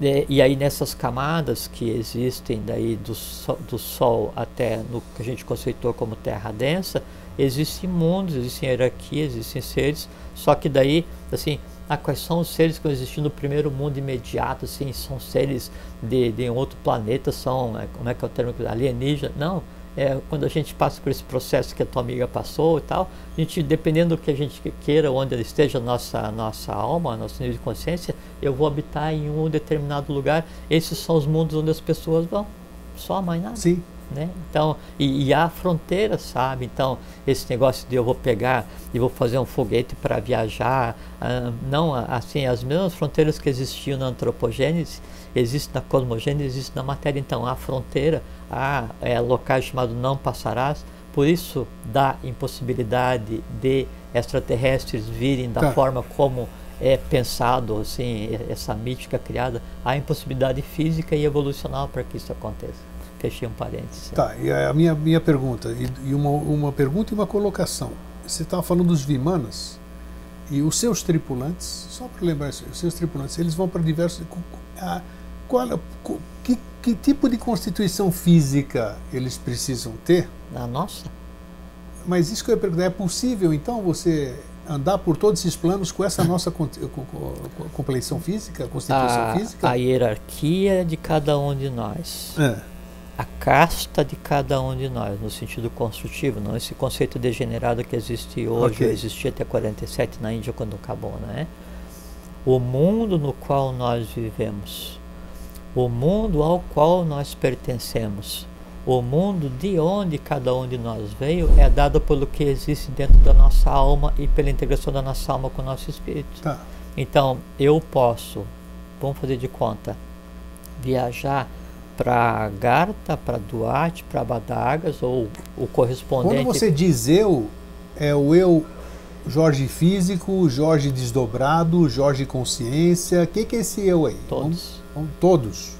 E, e aí nessas camadas que existem daí do, so- do Sol até no que a gente conceitou como Terra densa, existem mundos, existem hierarquias, existem seres, só que daí, assim, Ah, quais são os seres que existem no primeiro mundo imediato, assim, são seres de, de outro planeta, são, é, como é que é o termo, alienígena? Não, é, quando a gente passa por esse processo que a tua amiga passou e tal, a gente, dependendo do que a gente queira, onde esteja a nossa, nossa alma, nosso nível de consciência, eu vou habitar em um determinado lugar. Esses são os mundos onde as pessoas vão. Só mais nada. Sim. Né? Então, e, e há fronteiras, sabe? Então, esse negócio de eu vou pegar e vou fazer um foguete para viajar, ah, não, assim, as mesmas fronteiras que existiam na antropogênese, existem na cosmogênese, existem na matéria. Então, há fronteira, há é, locais chamados não passarás, por isso da impossibilidade de extraterrestres virem da tá. forma como é pensado, assim, essa mítica criada, há impossibilidade física e evolucional para que isso aconteça. Fechei um parênteses. Tá, e a minha, minha pergunta, e, uma, uma pergunta e uma colocação. Você estava falando dos Vimanas, e os seus tripulantes, só para lembrar isso, os seus tripulantes, eles vão para diversos. A, qual, que, que tipo de constituição física eles precisam ter? A nossa. Mas isso que eu ia perguntar, é possível então você andar por todos esses planos com essa nossa compleição física, constituição a, física? A hierarquia de cada um de nós. É a casta de cada um de nós, no sentido construtivo, não esse conceito degenerado que existe hoje, okay. existia até 47 na Índia quando acabou, né? O mundo no qual nós vivemos, o mundo ao qual nós pertencemos, o mundo de onde cada um de nós veio é dado pelo que existe dentro da nossa alma e pela integração da nossa alma com o nosso espírito. Tá. Então, eu posso, vamos fazer de conta, viajar para Garta, para Duarte, para Badagas ou o correspondente. Quando você diz eu, é o eu Jorge físico, Jorge desdobrado, Jorge consciência. O que, que é esse eu aí? Todos. Vamos, vamos, todos.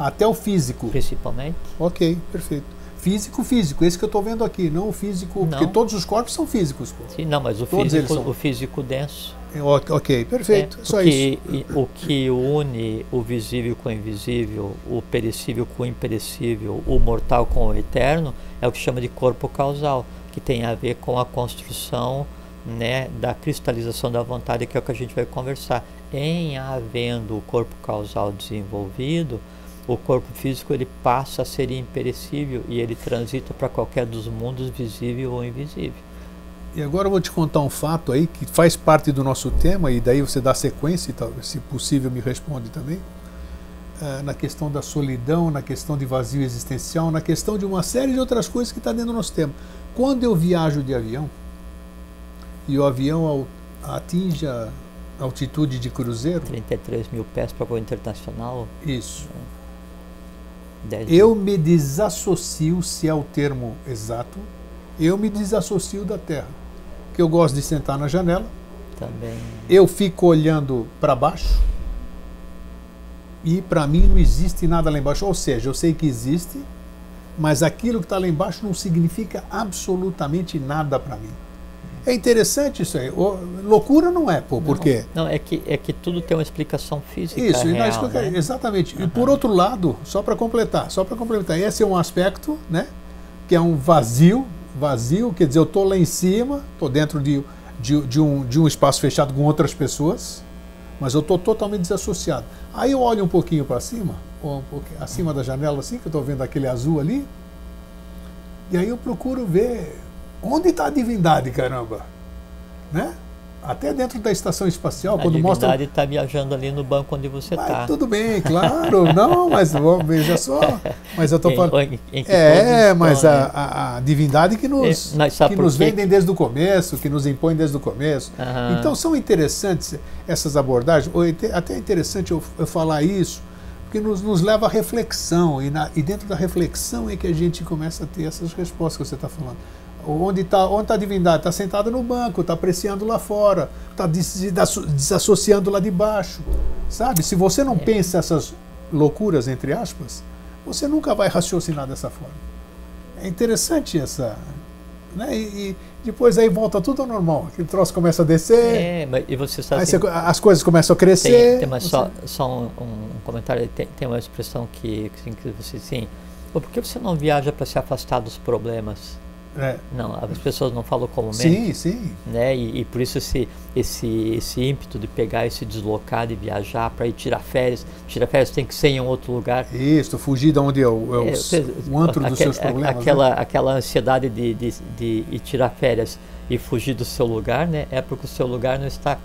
Até o físico. Principalmente. Ok, perfeito. Físico, físico, esse que eu estou vendo aqui, não o físico, não. porque todos os corpos são físicos. Pô. Sim, não, mas o físico, o físico denso. Ok, perfeito. É, só isso. O que une o visível com o invisível, o perecível com o imperecível, o mortal com o eterno, é o que chama de corpo causal, que tem a ver com a construção né, da cristalização da vontade, que é o que a gente vai conversar. Em havendo o corpo causal desenvolvido, o corpo físico ele passa a ser imperecível e ele transita para qualquer dos mundos visível ou invisível. E agora eu vou te contar um fato aí que faz parte do nosso tema, e daí você dá sequência, e se possível, me responde também. Uh, na questão da solidão, na questão de vazio existencial, na questão de uma série de outras coisas que está dentro do nosso tema. Quando eu viajo de avião, e o avião atinge altitude de cruzeiro. 33 mil pés para voo internacional. Isso. É. Eu me desassocio, se é o termo exato, eu me desassocio da Terra que eu gosto de sentar na janela. Também. Eu fico olhando para baixo. E para mim não existe nada lá embaixo. Ou seja, eu sei que existe, mas aquilo que está lá embaixo não significa absolutamente nada para mim. É interessante isso aí. O, loucura não é, pô, por quê? Não, é que, é que tudo tem uma explicação física. Isso, real, nós, né? exatamente. Uhum. E por outro lado, só para completar, só para complementar, esse é um aspecto, né? Que é um vazio, vazio, quer dizer, eu estou lá em cima, estou dentro de, de, de, um, de um espaço fechado com outras pessoas, mas eu estou totalmente desassociado. Aí eu olho um pouquinho para cima, um acima da janela assim, que eu estou vendo aquele azul ali, e aí eu procuro ver onde está a divindade, caramba. Né? até dentro da estação espacial, a quando mostra. está viajando ali no banco onde você está. Tudo bem, claro. [LAUGHS] não, mas veja só. Mas eu estou falando. Em, em é, mas a, a, a, divindade que nos, é, que nos vendem desde o começo, que nos impõe desde o começo. Uhum. Então são interessantes essas abordagens. Até é interessante eu, eu falar isso, porque nos, nos leva à reflexão. E, na, e dentro da reflexão é que a gente começa a ter essas respostas que você está falando. Onde está onde tá a divindade? Está sentada no banco, está apreciando lá fora, está desassociando lá de baixo. Sabe? Se você não é. pensa essas loucuras, entre aspas, você nunca vai raciocinar dessa forma. É interessante essa. Né? E, e depois aí volta tudo ao normal. Aquele troço começa a descer. É, mas e você sabe. Assim, as coisas começam a crescer. Tem, tem só, só um, um, comentário, tem, tem uma expressão que, assim, que você sim. Por que você não viaja para se afastar dos problemas? É. Não, as pessoas não falam comumente. Sim, sim. Né? E, e por isso esse, esse, esse ímpeto de pegar e se deslocar, de viajar para ir tirar férias. Tirar férias tem que ser em um outro lugar. Isso, fugir de onde é o, é o, É, o antro dos aque- seus problemas. né? Aquela, aquela ansiedade de, de, de ir tirar férias e fugir do seu lugar, né? É porque o seu lugar não está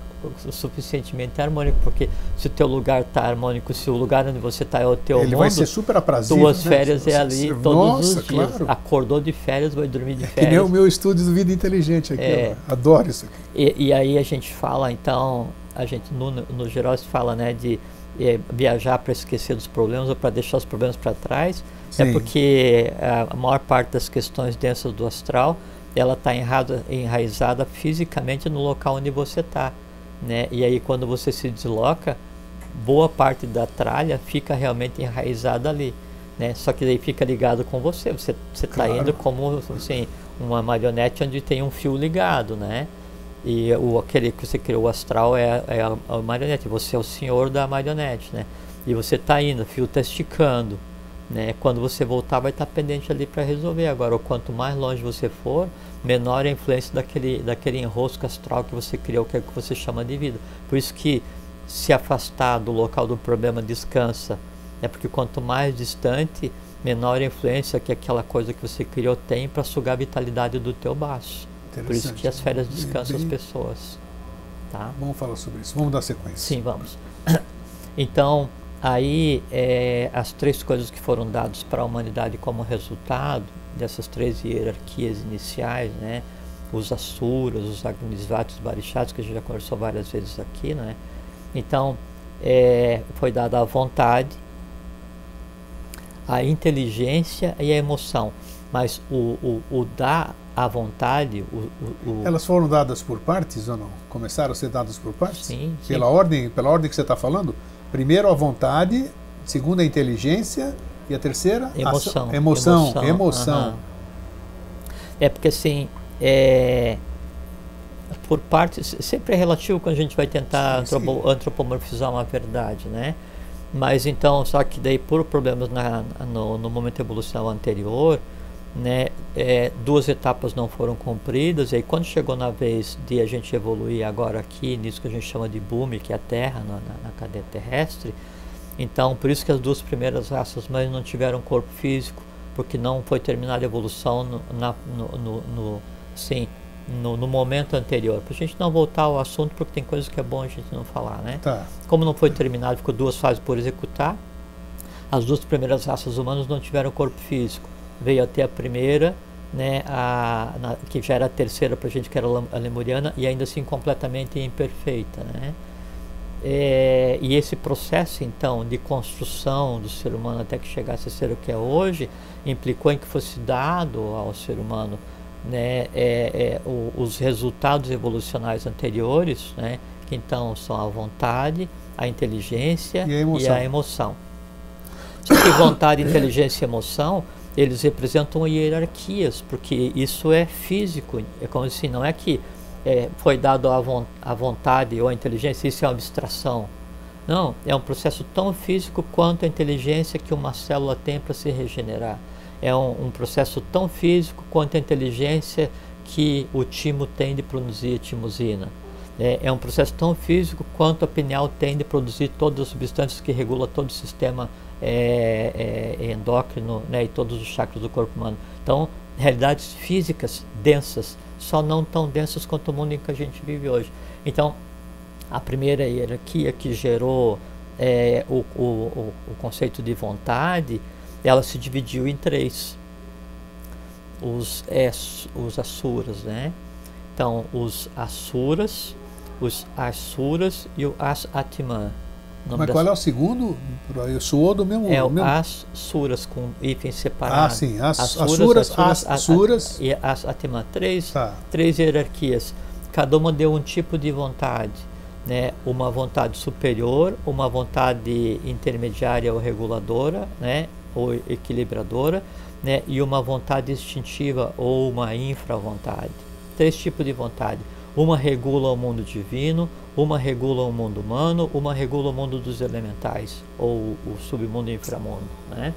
suficientemente harmônico, porque se o teu lugar está harmônico, se o lugar onde você está é o teu Ele mundo, vai ser super aprazível. tuas né? férias é ali você- todos Nossa, os dias. claro. Acordou de férias, vai dormir de Que nem férias. o meu estúdio do Vida Inteligente aqui. É. Adoro isso aqui. E, e aí a gente fala, então, a gente no, no geral se fala, né, de eh, viajar para esquecer dos problemas ou para deixar os problemas para trás. É Sim. porque a, a maior parte das questões densas do astral, ela está enraizada fisicamente no local onde você está, né? E aí quando você se desloca, boa parte da tralha fica realmente enraizada ali, né? Só que daí fica ligado com você, você está Claro. indo como assim, uma marionete onde tem um fio ligado, né? E o, aquele que você criou, o astral, é, é a, a marionete, você é o senhor da marionete, né? E você está indo, o fio está esticando, né? Quando você voltar, vai estar pendente ali para resolver. Agora, quanto mais longe você for, menor a influência daquele, daquele enrosco astral que você criou, que é o que você chama de vida. Por isso que se afastar do local do problema descansa. É porque quanto mais distante, menor a influência que aquela coisa que você criou tem para sugar a vitalidade do teu baço. Por isso que as férias Bem- descansam as pessoas. Tá? Vamos falar sobre isso. Vamos dar sequência. Sim, vamos. [COUGHS] Então, aí é, as três coisas que foram dadas para a humanidade como resultado dessas três hierarquias iniciais, né? Os Asuras, os Agnisvatis, os Barishas, que a gente já conversou várias vezes aqui, né? Então, é, foi dada a vontade, a inteligência e a emoção. Mas o, o, o dar a vontade, o, o, o- Elas foram dadas por partes ou não? Começaram a ser dadas por partes? Sim, sim. Pela ordem, pela ordem que você está falando? Primeiro a vontade, segundo a inteligência e a terceira Emoção. ação- emoção, emoção. aham. É porque assim, é, por partes, sempre é relativo quando a gente vai tentar Sim, antropo- antropomorfizar uma verdade, né? Mas então, só que daí por problemas na, no, no momento evolucional anterior, né, é, duas etapas não foram cumpridas, e aí quando chegou na vez de a gente evoluir agora aqui, nisso que a gente chama de boom, que é a Terra, na, na, na cadeia terrestre, então por isso que as duas primeiras raças mães não tiveram corpo físico, porque não foi terminada a evolução no, na, no, no, no- sim, no, no momento anterior. Para a gente não voltar ao assunto, porque tem coisas que é bom a gente não falar, né? Tá. Como não foi terminado, ficou duas fases por executar. As duas primeiras raças humanas não tiveram corpo físico. Veio até a primeira, né, a, na- que já era a terceira para a gente, que era a a lemuriana, e ainda assim completamente imperfeita. Né? É, e esse processo, então, de construção do ser humano até que chegasse a ser o que é hoje, implicou em que fosse dado ao ser humano né, é, é, o- os resultados evolucionais anteriores, né, que então são a vontade, a inteligência E a emoção. emoção. Só que vontade, inteligência e emoção, eles representam hierarquias, porque isso é físico, é como assim, não é que é, foi dado von- a vontade ou a inteligência, isso é uma abstração. Não, é um processo tão físico quanto a inteligência que uma célula tem para se regenerar. É um, um processo tão físico quanto a inteligência que o timo tem de produzir timosina. É, é um processo tão físico quanto a pineal tem de produzir todas as substâncias que regulam todo o sistema é, é, endócrino né, e todos os chakras do corpo humano. Então, realidades físicas densas, só não tão densas quanto o mundo em que a gente vive hoje. Então, a primeira hierarquia que gerou é, o, o, o, conceito de vontade, ela se dividiu em três. Os, os asuras, né? Então, os asuras, os asuras e o as-atman. Mas qual é o segundo? Eu soou do mesmo. é o mesmo... as-suras com hífen separado. Ah, sim. As, asuras, asuras, as a- a- asuras. E as-atman. Três Tá. três hierarquias. Cada uma deu um tipo de vontade. Né? Uma vontade superior, uma vontade intermediária ou reguladora, né? ou equilibradora, né? e uma vontade instintiva ou uma infravontade. Três tipos de vontade. Uma regula o mundo divino, uma regula o mundo humano, uma regula o mundo dos elementais, ou o submundo e inframundo. Né?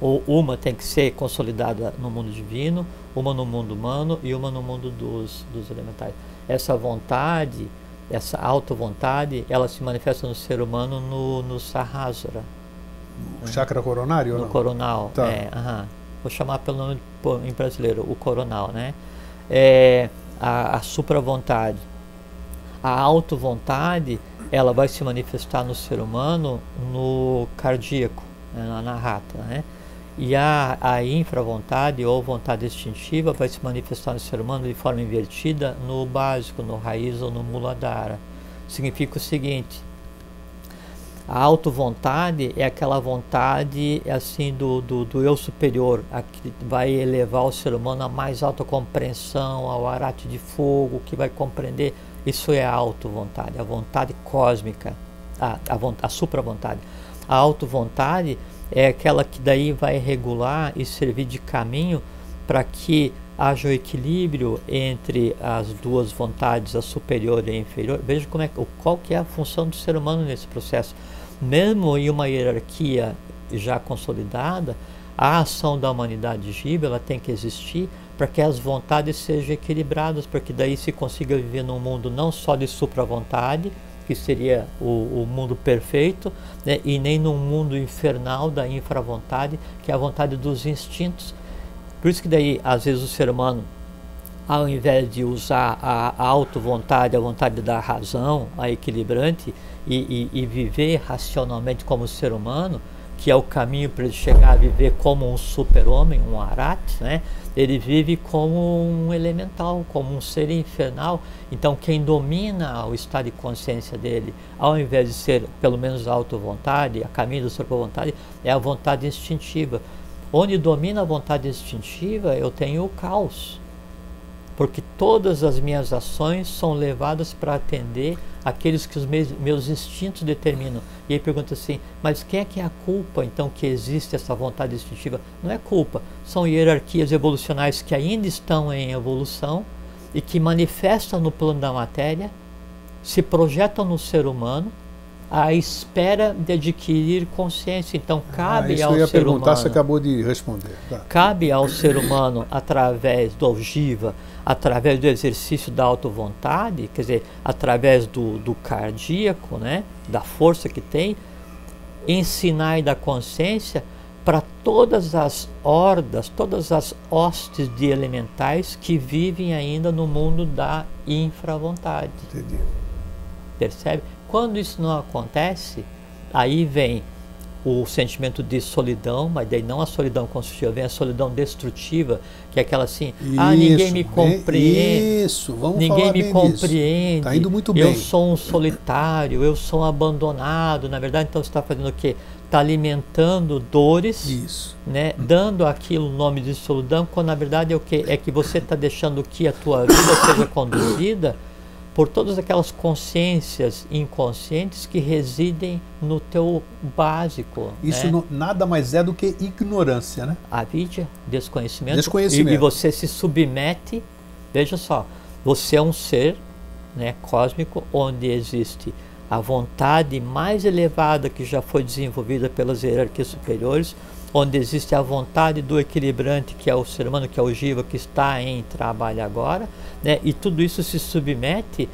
Ou uma tem que ser consolidada no mundo divino, uma no mundo humano e uma no mundo dos, dos elementais. Essa vontade, essa auto-vontade, ela se manifesta no ser humano no, no Sahasrara. O chakra coronário? No não? coronal. Tá. É. Vou chamar pelo nome em brasileiro, o coronal, né? É, a, a supra-vontade. A auto-vontade, ela vai se manifestar no ser humano no cardíaco, né, na, rata, né? E a, a infra-vontade ou vontade instintiva vai se manifestar no ser humano de forma invertida no básico, no raiz ou no muladhara. Significa o seguinte, a auto-vontade é aquela vontade assim do, do, do eu superior, a que vai elevar o ser humano à mais alta compreensão, ao arate de fogo, que vai compreender. Isso é a auto-vontade, a vontade cósmica, a, a, a supra-vontade. A auto-vontade é aquela que daí vai regular e servir de caminho para que haja o equilíbrio entre as duas vontades, a superior e a inferior. Veja como é, qual que é a função do ser humano nesse processo. Mesmo em uma hierarquia já consolidada, a ação da humanidade giba ela tem que existir para que as vontades sejam equilibradas, para que daí se consiga viver num mundo não só de supra-vontade, que seria o, o mundo perfeito, né, e nem num mundo infernal da infra-vontade, que é a vontade dos instintos. Por isso que daí, às vezes, o ser humano, ao invés de usar a, a auto-vontade, a vontade da razão, a equilibrante, e, e, e viver racionalmente como ser humano, que é o caminho para ele chegar a viver como um super-homem, um arat, né? ele vive como um elemental, como um ser infernal. Então, quem domina o estado de consciência dele, ao invés de ser pelo menos a auto-vontade, a caminho da super-vontade, é a vontade instintiva. Onde domina a vontade instintiva, eu tenho o caos. Porque todas as minhas ações são levadas para atender aqueles que os meus, meus instintos determinam. E aí pergunta assim, mas quem é que é a culpa então que existe essa vontade instintiva? Não é culpa, são hierarquias evolucionais que ainda estão em evolução e que manifestam no plano da matéria, se projetam no ser humano à espera de adquirir consciência. Então Ah, cabe isso ao eu ia ser perguntar, humano você acabou de responder. Tá. cabe ao ser humano, através do algiva, através do exercício da auto-vontade, quer dizer, através do, do cardíaco, né, da força que tem, ensinar e da consciência para todas as hordas, todas as hostes de elementais que vivem ainda no mundo da infravontade. Entendi. Percebe? Quando isso não acontece, aí vem o sentimento de solidão, mas daí não a solidão construtiva, vem a solidão destrutiva, que é aquela assim, ah, ninguém Isso, me bem- compreende, Isso, vamos ninguém me compreende, Tá indo muito eu bem. sou um solitário, eu sou um abandonado, na verdade então você está fazendo o quê? Está alimentando dores, Isso. né, dando aquilo o nome de solidão, quando na verdade é o que é que você está deixando que a tua vida seja conduzida por todas aquelas consciências inconscientes que residem no teu básico. Isso né? não- nada mais é do que ignorância, né? Avidya, desconhecimento. Desconhecimento. E, e você se submete, veja só, você é um ser né, cósmico onde existe a vontade mais elevada que já foi desenvolvida pelas hierarquias superiores, onde existe a vontade do equilibrante, que é o ser humano, que é o Jiva, que está em trabalho agora, né, e tudo isso se submete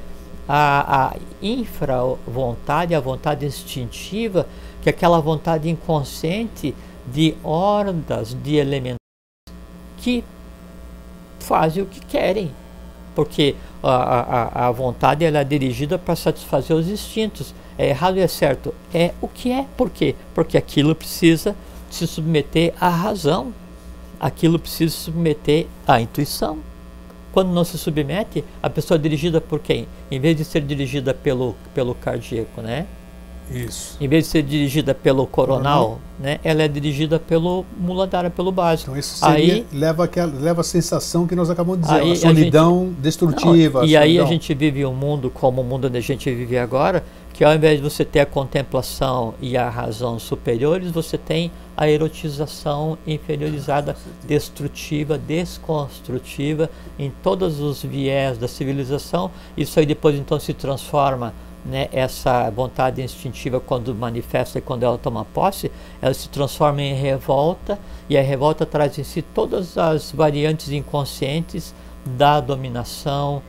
à, à infra-vontade, à vontade instintiva, que é aquela vontade inconsciente de hordas de elementos que fazem o que querem. Porque a, a, a vontade ela é dirigida para satisfazer os instintos. É errado e é certo. É o que é. Por quê? Porque aquilo precisa se submeter à razão. Aquilo precisa se submeter à intuição. Quando não se submete, a pessoa é dirigida por quem? Em vez de ser dirigida pelo, pelo cardíaco, né? Isso. Em vez de ser dirigida pelo coronal, Coronal. né? Ela é dirigida pelo muladhara, pelo básico. Então isso seria, Aí- leva, aquela, leva a sensação que nós acabamos de dizer, Aí a a solidão destrutiva. Não, e aí a solidão- gente vive um mundo como o mundo onde a gente vive agora, que ao invés de você ter a contemplação e a razão superiores, você tem a erotização inferiorizada, destrutiva, desconstrutiva, em todos os viés da civilização. Isso aí depois então se transforma né, essa vontade instintiva quando manifesta e quando ela toma posse, ela se transforma em revolta e a revolta traz em si todas as variantes inconscientes da dominação.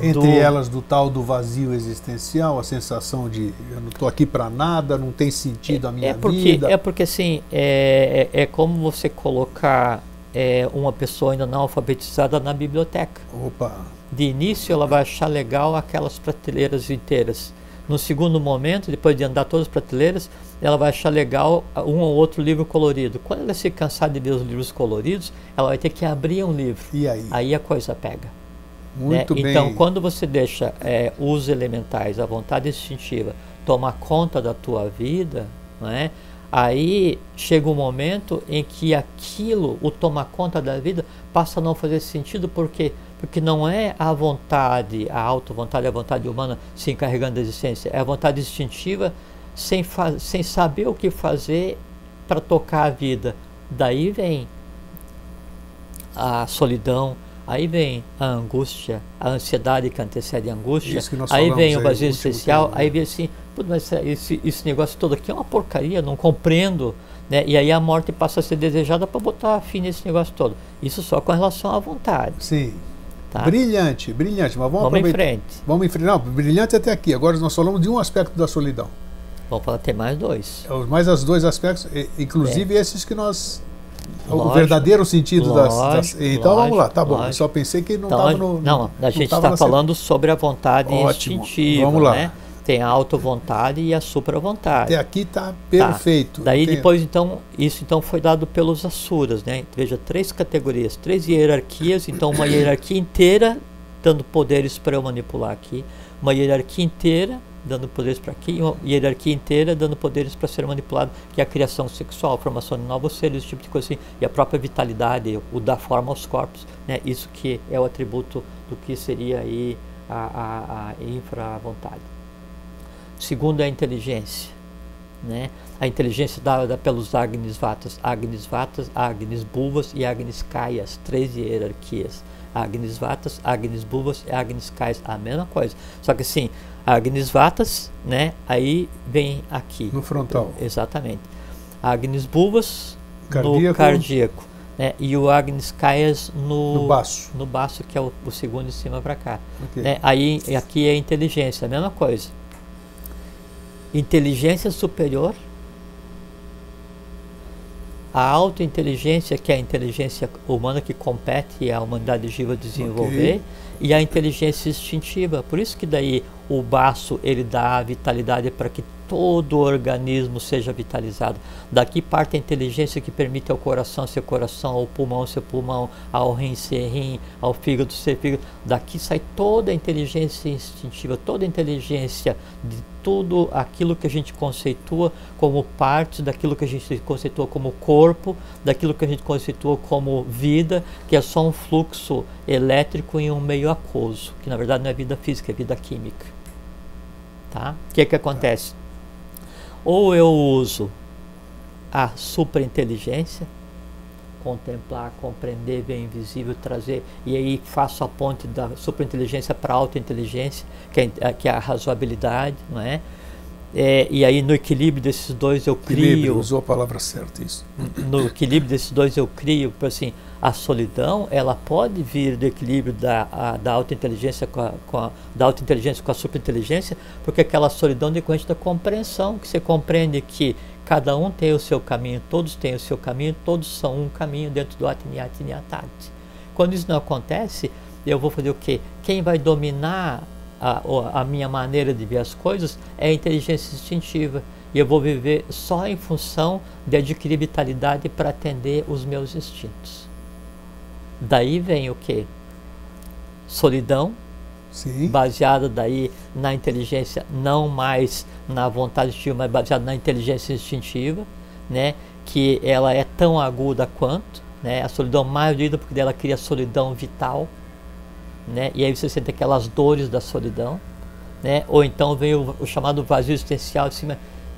Entre do... elas do tal do vazio existencial, a sensação de eu não estou aqui para nada, não tem sentido é, a minha é porque, vida. É porque assim, é, é, é como você colocar é, uma pessoa ainda não alfabetizada na biblioteca. Opa! De início ela vai achar legal aquelas prateleiras inteiras. No segundo momento, depois de andar todas as prateleiras, ela vai achar legal um ou outro livro colorido. Quando ela se cansar de ver os livros coloridos, ela vai ter que abrir um livro. E aí? Aí a coisa pega. Muito né? bem. Então, quando você deixa é, os elementais, a vontade instintiva, tomar conta da tua vida, não é? Aí chega um momento em que aquilo, o tomar conta da vida, passa a não fazer sentido, porque porque não é a vontade, a auto-vontade, a vontade humana se encarregando da existência, é a vontade instintiva sem, sem saber o que fazer para tocar a vida. Daí vem a solidão, aí vem a angústia, a ansiedade que antecede a angústia, aí vem o vazio essencial, aí vem assim, mas esse, esse negócio todo aqui é uma porcaria, não compreendo. Né? E aí a morte passa a ser desejada para botar fim nesse negócio todo. Isso só com relação à vontade. Sim. Tá? Brilhante, brilhante. Mas vamos, vamos em frente. Vamos em frente. Não, brilhante até aqui. Agora nós falamos de um aspecto da solidão. Vamos falar ter mais dois. É, mais os dois aspectos, inclusive é. esses que nós. Lógico, o verdadeiro sentido lógico, das, das, Então lógico, vamos lá, tá bom. Eu só pensei que não estava então, no. Não, a gente está falando sobre a vontade Ótimo. instintiva. Vamos lá. Né? Tem a auto-vontade e a supra-vontade. Até aqui está perfeito. Tá. Daí depois, então, isso então foi dado pelos Asuras, né? Veja, três categorias, três hierarquias, então uma hierarquia inteira dando poderes para eu manipular aqui, uma hierarquia inteira dando poderes para aqui, uma hierarquia inteira dando poderes para ser manipulado, que é a criação sexual, a formação de novos seres, esse tipo de coisa assim, e a própria vitalidade, o dar forma aos corpos, né? Isso que é o atributo do que seria aí a, a, a infra-vontade. Segundo é a inteligência. Né? A inteligência dada pelos Agnis Vatas, Agnis Vatas, Agnis Buvas e Agnis Kayas, três hierarquias. Agnis Vatas, Agnis Buvas e Agnis Kayas, a mesma coisa. Só que assim, Agnis Vatas, né? Aí vem aqui. No frontal. Exatamente. Agnis Buvas cardíaco. no cardíaco. Né? E o Agnis Kayas no, no baço. No baço, que é o, o segundo de cima para cá. Okay. Né? Aí aqui é inteligência, a mesma coisa inteligência superior, a autointeligência, que é a inteligência humana que compete a humanidade viva desenvolver, okay. E a inteligência instintiva. Por isso que daí o baço ele dá a vitalidade para que todo o organismo seja vitalizado. Daqui parte a inteligência que permite ao coração ser coração, ao pulmão ser pulmão, ao rim ser rim, ao fígado ser fígado. Daqui sai toda a inteligência instintiva, toda a inteligência de tudo aquilo que a gente conceitua como parte daquilo que a gente conceitua como corpo, daquilo que a gente conceitua como vida, que é só um fluxo elétrico em um meio aquoso, que na verdade não é vida física, é vida química. Tá? O que, que acontece? Ou eu uso a superinteligência, contemplar, compreender, ver invisível, trazer, e aí faço a ponte da superinteligência para a autointeligência, que é, que é a razoabilidade, não é? É, e aí no equilíbrio desses dois eu crio. Equilíbrio, usou a palavra certa isso. No equilíbrio desses dois eu crio, assim, a solidão ela pode vir do equilíbrio da, a, da autointeligência com a, com a, da autointeligência com a superinteligência, porque aquela solidão decorrente da compreensão, que você compreende que cada um tem o seu caminho, todos têm o seu caminho, todos são um caminho dentro do Atiniati Niatati. Quando isso não acontece, eu vou fazer o quê? Quem vai dominar a, a minha maneira de ver as coisas é a inteligência instintiva. E eu vou viver só em função de adquirir vitalidade para atender os meus instintos. Daí vem o que? Solidão, Sim. baseada daí na inteligência, não mais na vontade instintiva, mas baseada na inteligência instintiva, né? que ela é tão aguda quanto, né? a solidão mais doída porque dela cria solidão vital, né? e aí você sente aquelas dores da solidão, né? ou então vem o, o chamado vazio existencial, assim,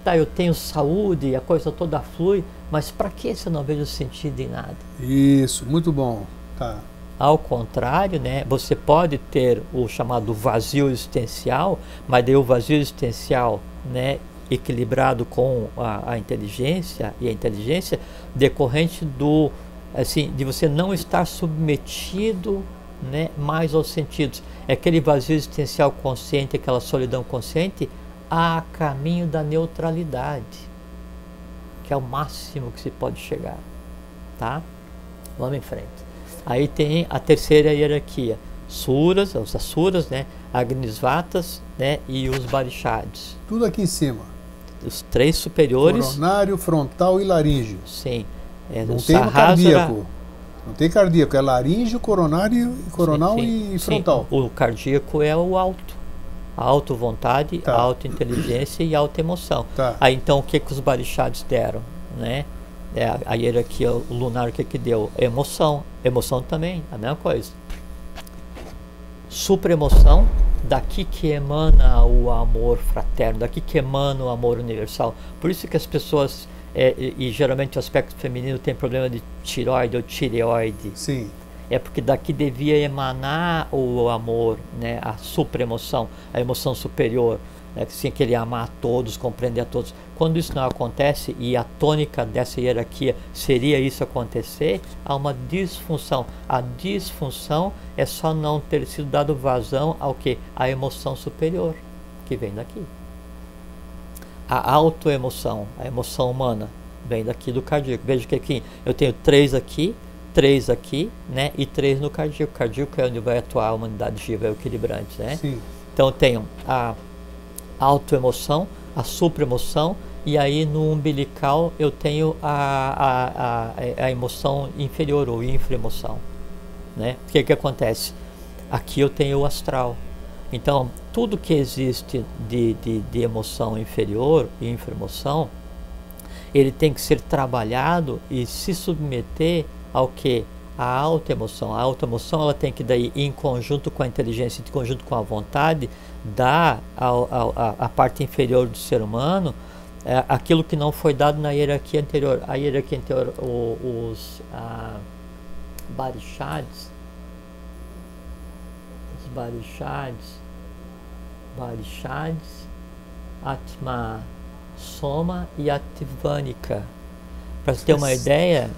tá, eu tenho saúde, a coisa toda flui, mas para que se eu não vejo sentido em nada? Isso, muito bom. Tá. Ao contrário, né, você pode ter o chamado vazio existencial, mas daí o vazio existencial né, equilibrado com a, a inteligência e a inteligência decorrente do assim de você não estar submetido né, mais aos sentidos. É aquele vazio existencial consciente, aquela solidão consciente, a caminho da neutralidade, que é o máximo que se pode chegar. Tá? Vamos em frente. Aí tem a terceira hierarquia, suras, os asuras, né, agnisvatas, né, e os barixades. Tudo aqui em cima. Os três superiores. Coronário, frontal e laríngeo. Sim. É, Não tem cardíaco. Não tem cardíaco, é laríngeo, coronário, coronal sim, sim, e frontal. Sim. O cardíaco é o alto. Alto vontade, tá. alta inteligência e alta emoção. Tá. Aí então o que, que os barixades deram? Né? É, a hierarquia lunar o que, que deu? Emoção. Emoção também, a mesma coisa. Supraemoção, daqui que emana o amor fraterno, daqui que emana o amor universal. Por isso que as pessoas é, e, e, geralmente o aspecto feminino tem problema de tiroide ou tireoide. Sim. É porque daqui devia emanar o amor, né, a supremoção, a emoção superior, né, assim, aquele amar a todos, compreender a todos. Quando isso não acontece e a tônica dessa hierarquia seria isso acontecer, há uma disfunção. A disfunção é só não ter sido dado vazão ao que? A emoção superior que vem daqui a autoemoção, a emoção humana, vem daqui do cardíaco. Veja que aqui eu tenho três aqui, três aqui, né? E três no cardíaco. O cardíaco é onde vai atuar a humanidade viva, é o equilibrante, né? Sim. Então eu tenho a autoemoção, a supraemoção, e aí no umbilical eu tenho a, a, a, a emoção inferior ou infraemoção. Né? O que, que acontece? Aqui eu tenho o astral, então, tudo que existe de, de, de emoção inferior e infraemoção, ele tem que ser trabalhado e se submeter ao que? A alta emoção. A alta emoção ela tem que daí, em conjunto com a inteligência, em conjunto com a vontade, dar à parte inferior do ser humano é, aquilo que não foi dado na hierarquia anterior. A hierarquia anterior, o, os ah, barixades, os barixades, Varichads, Atma Soma e Ativanika. Para você ter uma ideia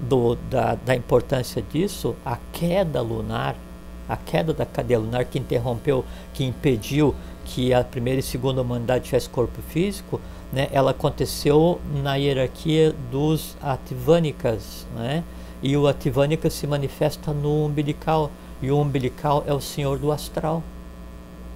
do, da, da importância disso, a queda lunar, a queda da cadeia lunar que interrompeu, que impediu que a primeira e segunda humanidade tivesse corpo físico, né, ela aconteceu na hierarquia dos Ativânicas, né? E o Ativânica se manifesta no umbilical, e o umbilical é o senhor do astral.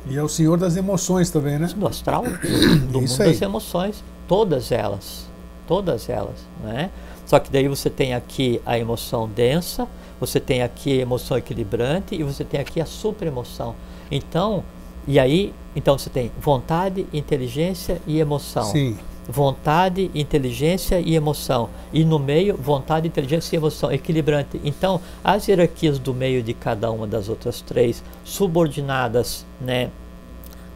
E é o senhor das emoções também, né? Do astral, [COUGHS] do mundo aí. das emoções, todas elas, todas elas, né? Só que daí você tem aqui a emoção densa, você tem aqui a emoção equilibrante e você tem aqui a supraemoção. Então, e aí, então você tem vontade, inteligência e emoção. Sim. Vontade, inteligência e emoção. E no meio, vontade, inteligência e emoção, equilibrante. Então, as hierarquias do meio de cada uma das outras três, subordinadas né,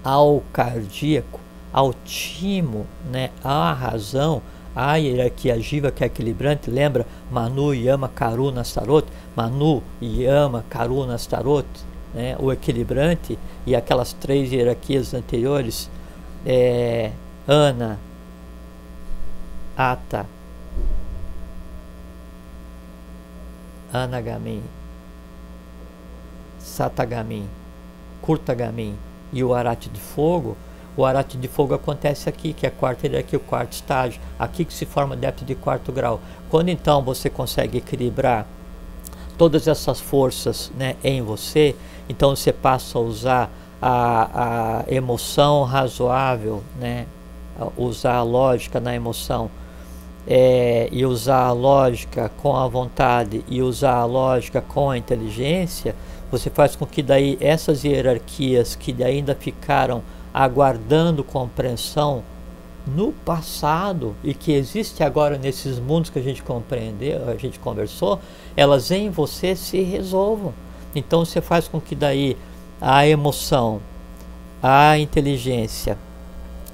ao cardíaco, ao timo, né, à razão, à hierarquia jiva que é equilibrante, lembra? Manu, Yama, Karuna, Starot, Manu, Yama, Karuna, Starot, né, o equilibrante e aquelas três hierarquias anteriores, é, Ana, Ata, Anagamin, Satagamin, Kurtagamin e o arate de fogo, o arate de fogo acontece aqui, que é a quarta hierarquia, o quarto estágio, aqui que se forma débito de quarto grau. Quando então você consegue equilibrar todas essas forças né, em você, então você passa a usar a, a emoção razoável, né, usar a lógica na emoção, é, e usar a lógica com a vontade e usar a lógica com a inteligência, você faz com que daí essas hierarquias que ainda ficaram aguardando compreensão no passado e que existe agora nesses mundos que a gente compreendeu, a gente conversou, elas em você se resolvam. Então você faz com que daí a emoção, a inteligência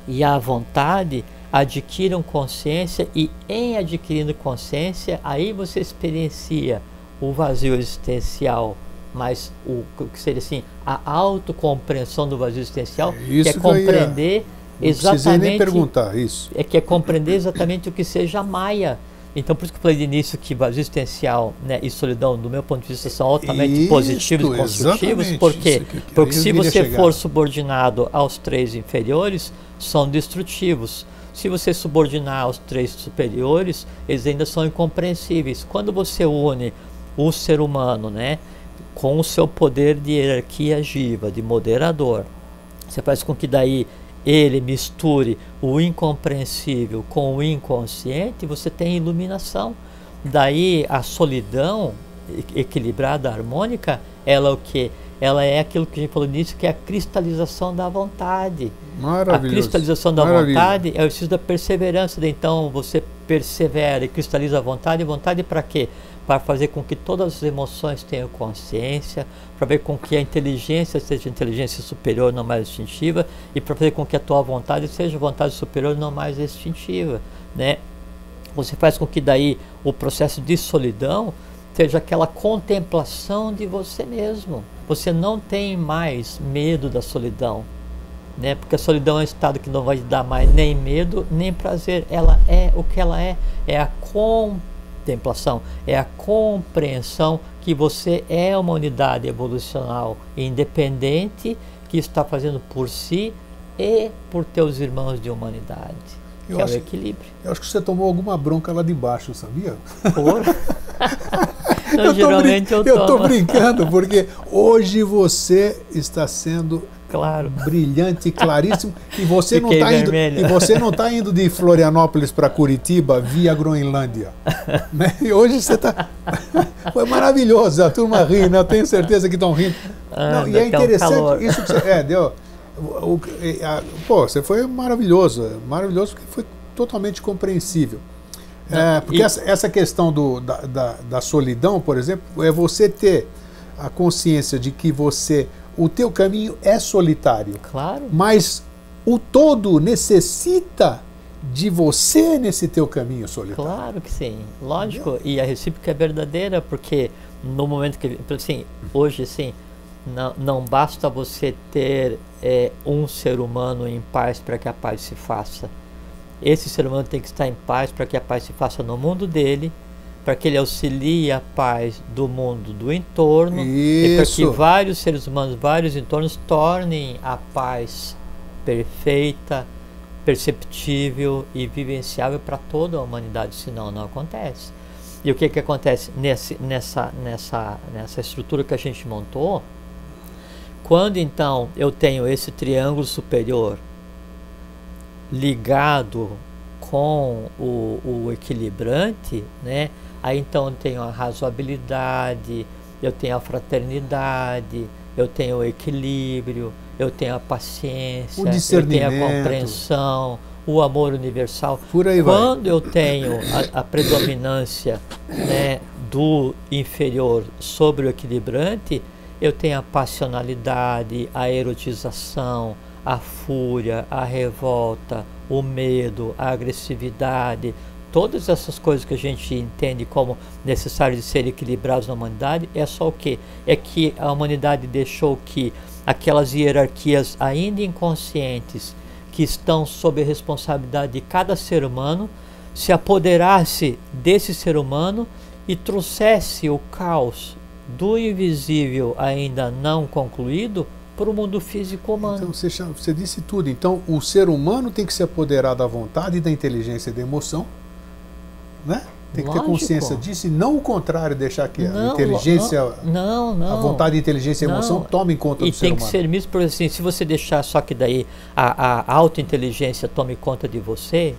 e a vontade adquiram consciência e em adquirindo consciência, aí você experiencia o vazio existencial, mas o que seria assim, a autocompreensão do vazio existencial, É isso que é compreender precisei exatamente nem perguntar isso. é que é compreender exatamente o que seja Maia. Então, por isso que eu falei de início que vazio existencial né, e solidão, do meu ponto de vista, são altamente Isto, positivos e construtivos. Por quê? isso que- que Porque se você chegar. for subordinado aos três inferiores, são destrutivos. Se você subordinar aos três superiores, eles ainda são incompreensíveis. Quando você une o ser humano né, com o seu poder de hierarquia agiva, de moderador, você faz com que daí ele misture o incompreensível com o inconsciente, você tem iluminação. Daí a solidão equilibrada, harmônica, ela é o que? Ela é aquilo que a gente falou nisso, que é a cristalização da vontade. A cristalização da Maravilha. vontade é o exercício da perseverança. Então você persevera e cristaliza a vontade. Vontade para quê? Para fazer com que todas as emoções tenham consciência, para ver com que a inteligência seja inteligência superior, não mais instintiva, e para fazer com que a tua vontade seja vontade superior, não mais instintiva, né? Você faz com que daí o processo de solidão seja aquela contemplação de você mesmo. Você não tem mais medo da solidão, né? Porque a solidão é um estado que não vai te dar mais nem medo nem prazer. Ela é o que ela é, é a contemplação, é a compreensão que você é uma unidade evolucional independente que está fazendo por si e por teus irmãos de humanidade. Eu que é o acho- equilíbrio. Eu acho que você tomou alguma bronca lá de baixo, sabia? Por... [LAUGHS] Não, eu, geralmente eu tomo. brincando, porque hoje você está sendo Claro. brilhante, claríssimo, e você não Fiquei está indo, e você não tá indo de Florianópolis para Curitiba via Groenlândia. [LAUGHS] né? E hoje você está [LAUGHS] Foi maravilhoso, a turma ri, né? Eu tenho certeza que estão rindo. Ah, não, e é um interessante calor. isso que você. É, deu. o- o- a- pô, você foi maravilhoso. Maravilhoso porque foi totalmente compreensível. É, porque e- essa, essa questão do, da, da, da solidão, por exemplo, é você ter a consciência de que você. O teu caminho é solitário, Claro. mas o todo necessita de você nesse teu caminho solitário. Claro que sim, lógico. E a recíproca é verdadeira, porque no momento que. Assim, hoje, assim, não, não basta você ter é, um ser humano em paz para que a paz se faça. Esse ser humano tem que estar em paz para que a paz se faça no mundo dele, para que ele auxilie a paz do mundo do entorno e para que Isso. vários seres humanos, vários entornos tornem a paz perfeita, perceptível e vivenciável para toda a humanidade, senão não acontece. E o que, que acontece nesse, nessa, nessa, nessa estrutura que a gente montou? Quando então eu tenho esse triângulo superior ligado com o, o equilibrante, né? Aí então eu tenho a razoabilidade, eu tenho a fraternidade, eu tenho o equilíbrio, eu tenho a paciência, O eu tenho a compreensão, o amor universal. Por aí vai. Quando eu tenho a, a predominância né, do inferior sobre o equilibrante, eu tenho a passionalidade, a erotização, a fúria, a revolta, o medo, a agressividade, todas essas coisas que a gente entende como necessárias de serem equilibradas na humanidade, é só o quê? É que a humanidade deixou que aquelas hierarquias ainda inconscientes que estão sob a responsabilidade de cada ser humano se apoderasse desse ser humano e trouxesse o caos do invisível ainda não concluído para o mundo físico humano. Então você, chama- você disse tudo. Então o ser humano tem que se apoderar da vontade, da inteligência e da emoção, né? Tem que ter Lógico. consciência disso e não o contrário, deixar que a Não, inteligência, não, não. a vontade, a inteligência e a emoção tomem conta E do ser tem que humano. ser misto, por assim, se você deixar só que daí a, a autointeligência tome conta de você,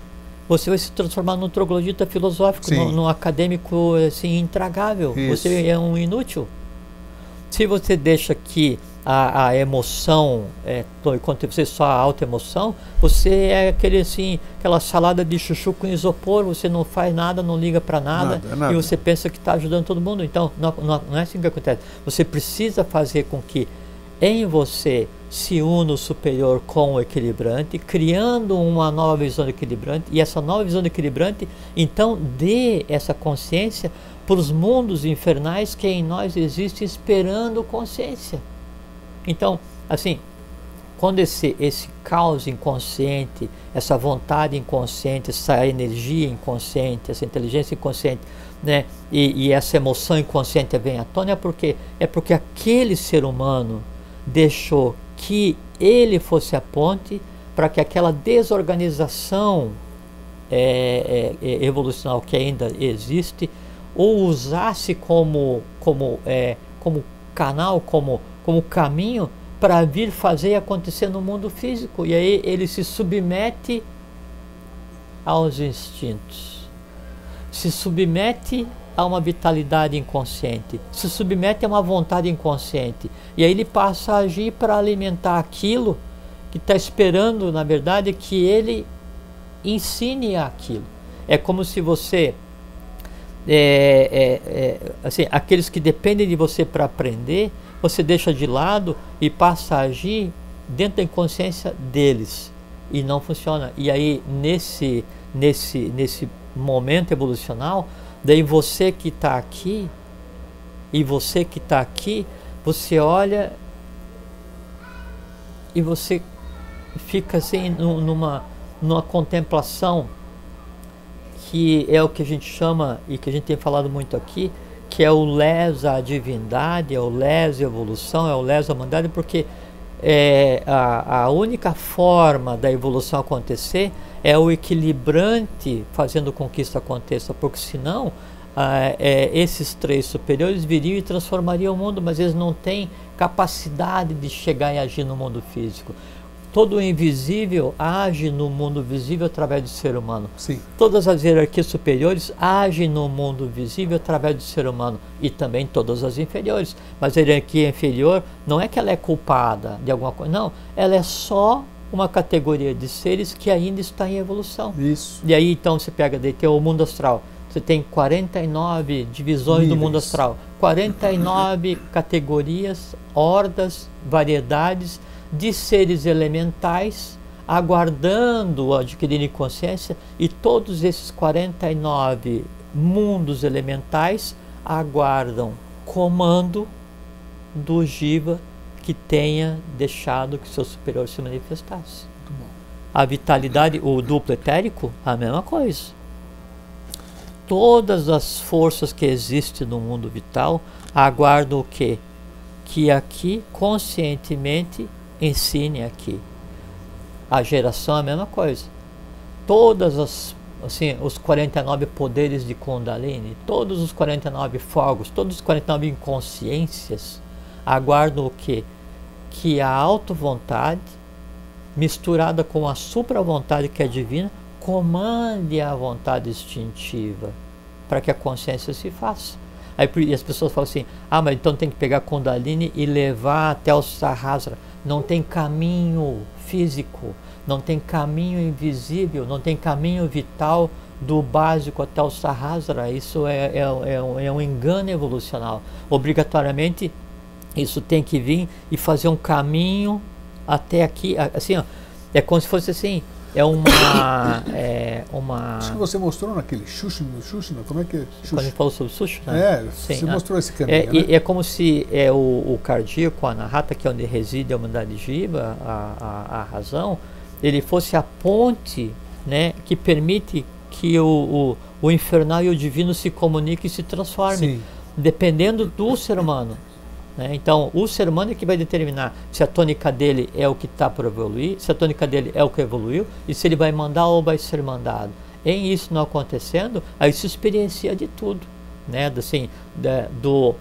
você vai se transformar num troglodita filosófico, num, num acadêmico assim, intragável. Isso. Você é um inútil. Se você deixa que a, a emoção é, de você, só a alta emoção, você é aquele assim, aquela salada de chuchu com isopor, você não faz nada, não liga para nada, Nada, nada. e você pensa que está ajudando todo mundo. Então, não, não, não é assim que acontece. Você precisa fazer com que em você se una o superior com o equilibrante, criando uma nova visão do equilibrante, e essa nova visão do equilibrante, então, dê essa consciência para os mundos infernais que em nós existem esperando consciência. Então, assim, quando esse, esse caos inconsciente, essa vontade inconsciente, essa energia inconsciente, essa inteligência inconsciente, né, e, e essa emoção inconsciente vem à tona, é porque, é porque aquele ser humano deixou que ele fosse a ponte para que aquela desorganização é, é, é, evolucional que ainda existe ou usasse como, como, é, como canal, como, como caminho para vir fazer acontecer no mundo físico. E aí ele se submete aos instintos, se submete a uma vitalidade inconsciente, se submete a uma vontade inconsciente. E aí ele passa a agir para alimentar aquilo que está esperando, na verdade, que ele ensine aquilo. É como se você é, é, é, assim, aqueles que dependem de você para aprender, você deixa de lado e passa a agir dentro da inconsciência deles e não funciona. E aí nesse nesse nesse momento evolucional, daí você que está aqui e você que está aqui, você olha e você fica assim numa numa contemplação que é o que a gente chama e que a gente tem falado muito aqui, que é o les à divindade, é o les evolução, é o les à humanidade, porque é, a, a única forma da evolução acontecer é o equilibrante fazendo com que isso aconteça, porque senão ah, é, esses três superiores viriam e transformariam o mundo, mas eles não têm capacidade de chegar e agir no mundo físico. Todo o invisível age no mundo visível através do ser humano. Sim. Todas as hierarquias superiores agem no mundo visível através do ser humano e também todas as inferiores. Mas a hierarquia inferior não é que ela é culpada de alguma coisa, não. Ela é só uma categoria de seres que ainda está em evolução. Isso. E aí então você pega daí tem o mundo astral. Você tem 49 divisões Níveis. do mundo astral, 49 [LAUGHS] categorias, hordas, variedades de seres elementais aguardando adquirir consciência e todos esses 49 mundos elementais aguardam comando do Jiva que tenha deixado que seu superior se manifestasse. A vitalidade, o duplo etérico, a mesma coisa. Todas as forças que existem no mundo vital aguardam o quê? Que aqui conscientemente ensine aqui. A geração é a mesma coisa. Todas as assim, os 49 poderes de Kundalini, todos os 49 fogos, todos os 49 inconsciências aguardam o quê? Que a auto-vontade misturada com a supra-vontade que é divina comande a vontade instintiva para que a consciência se faça. Aí as pessoas falam assim: "Ah, mas então tem que pegar Kundalini e levar até o Sahasrara" não tem caminho físico, não tem caminho invisível, não tem caminho vital do básico até o Sahasrara. Isso é, é, é, é um engano evolucional. Obrigatoriamente, isso tem que vir e fazer um caminho até aqui. Assim, ó, é como se fosse assim, é uma. [COUGHS] É uma... Acho que você mostrou naquele Shushima, Shushima como é que é? Shushima. Quando a gente falou sobre Shushima? É, Sim, você ah, mostrou esse caminho. É, né? é como se é, o, o cardíaco, a Anahata, que é onde reside a humanidade Jiva, a, a, a razão, ele fosse a ponte né, que permite que o, o, o infernal e o divino se comuniquem e se transformem, dependendo do ser humano. Né? Então, o ser humano é que vai determinar se a tônica dele é o que está por evoluir, se a tônica dele é o que evoluiu e se ele vai mandar ou vai ser mandado. Em isso não acontecendo, aí se experiencia de tudo, né? assim, do,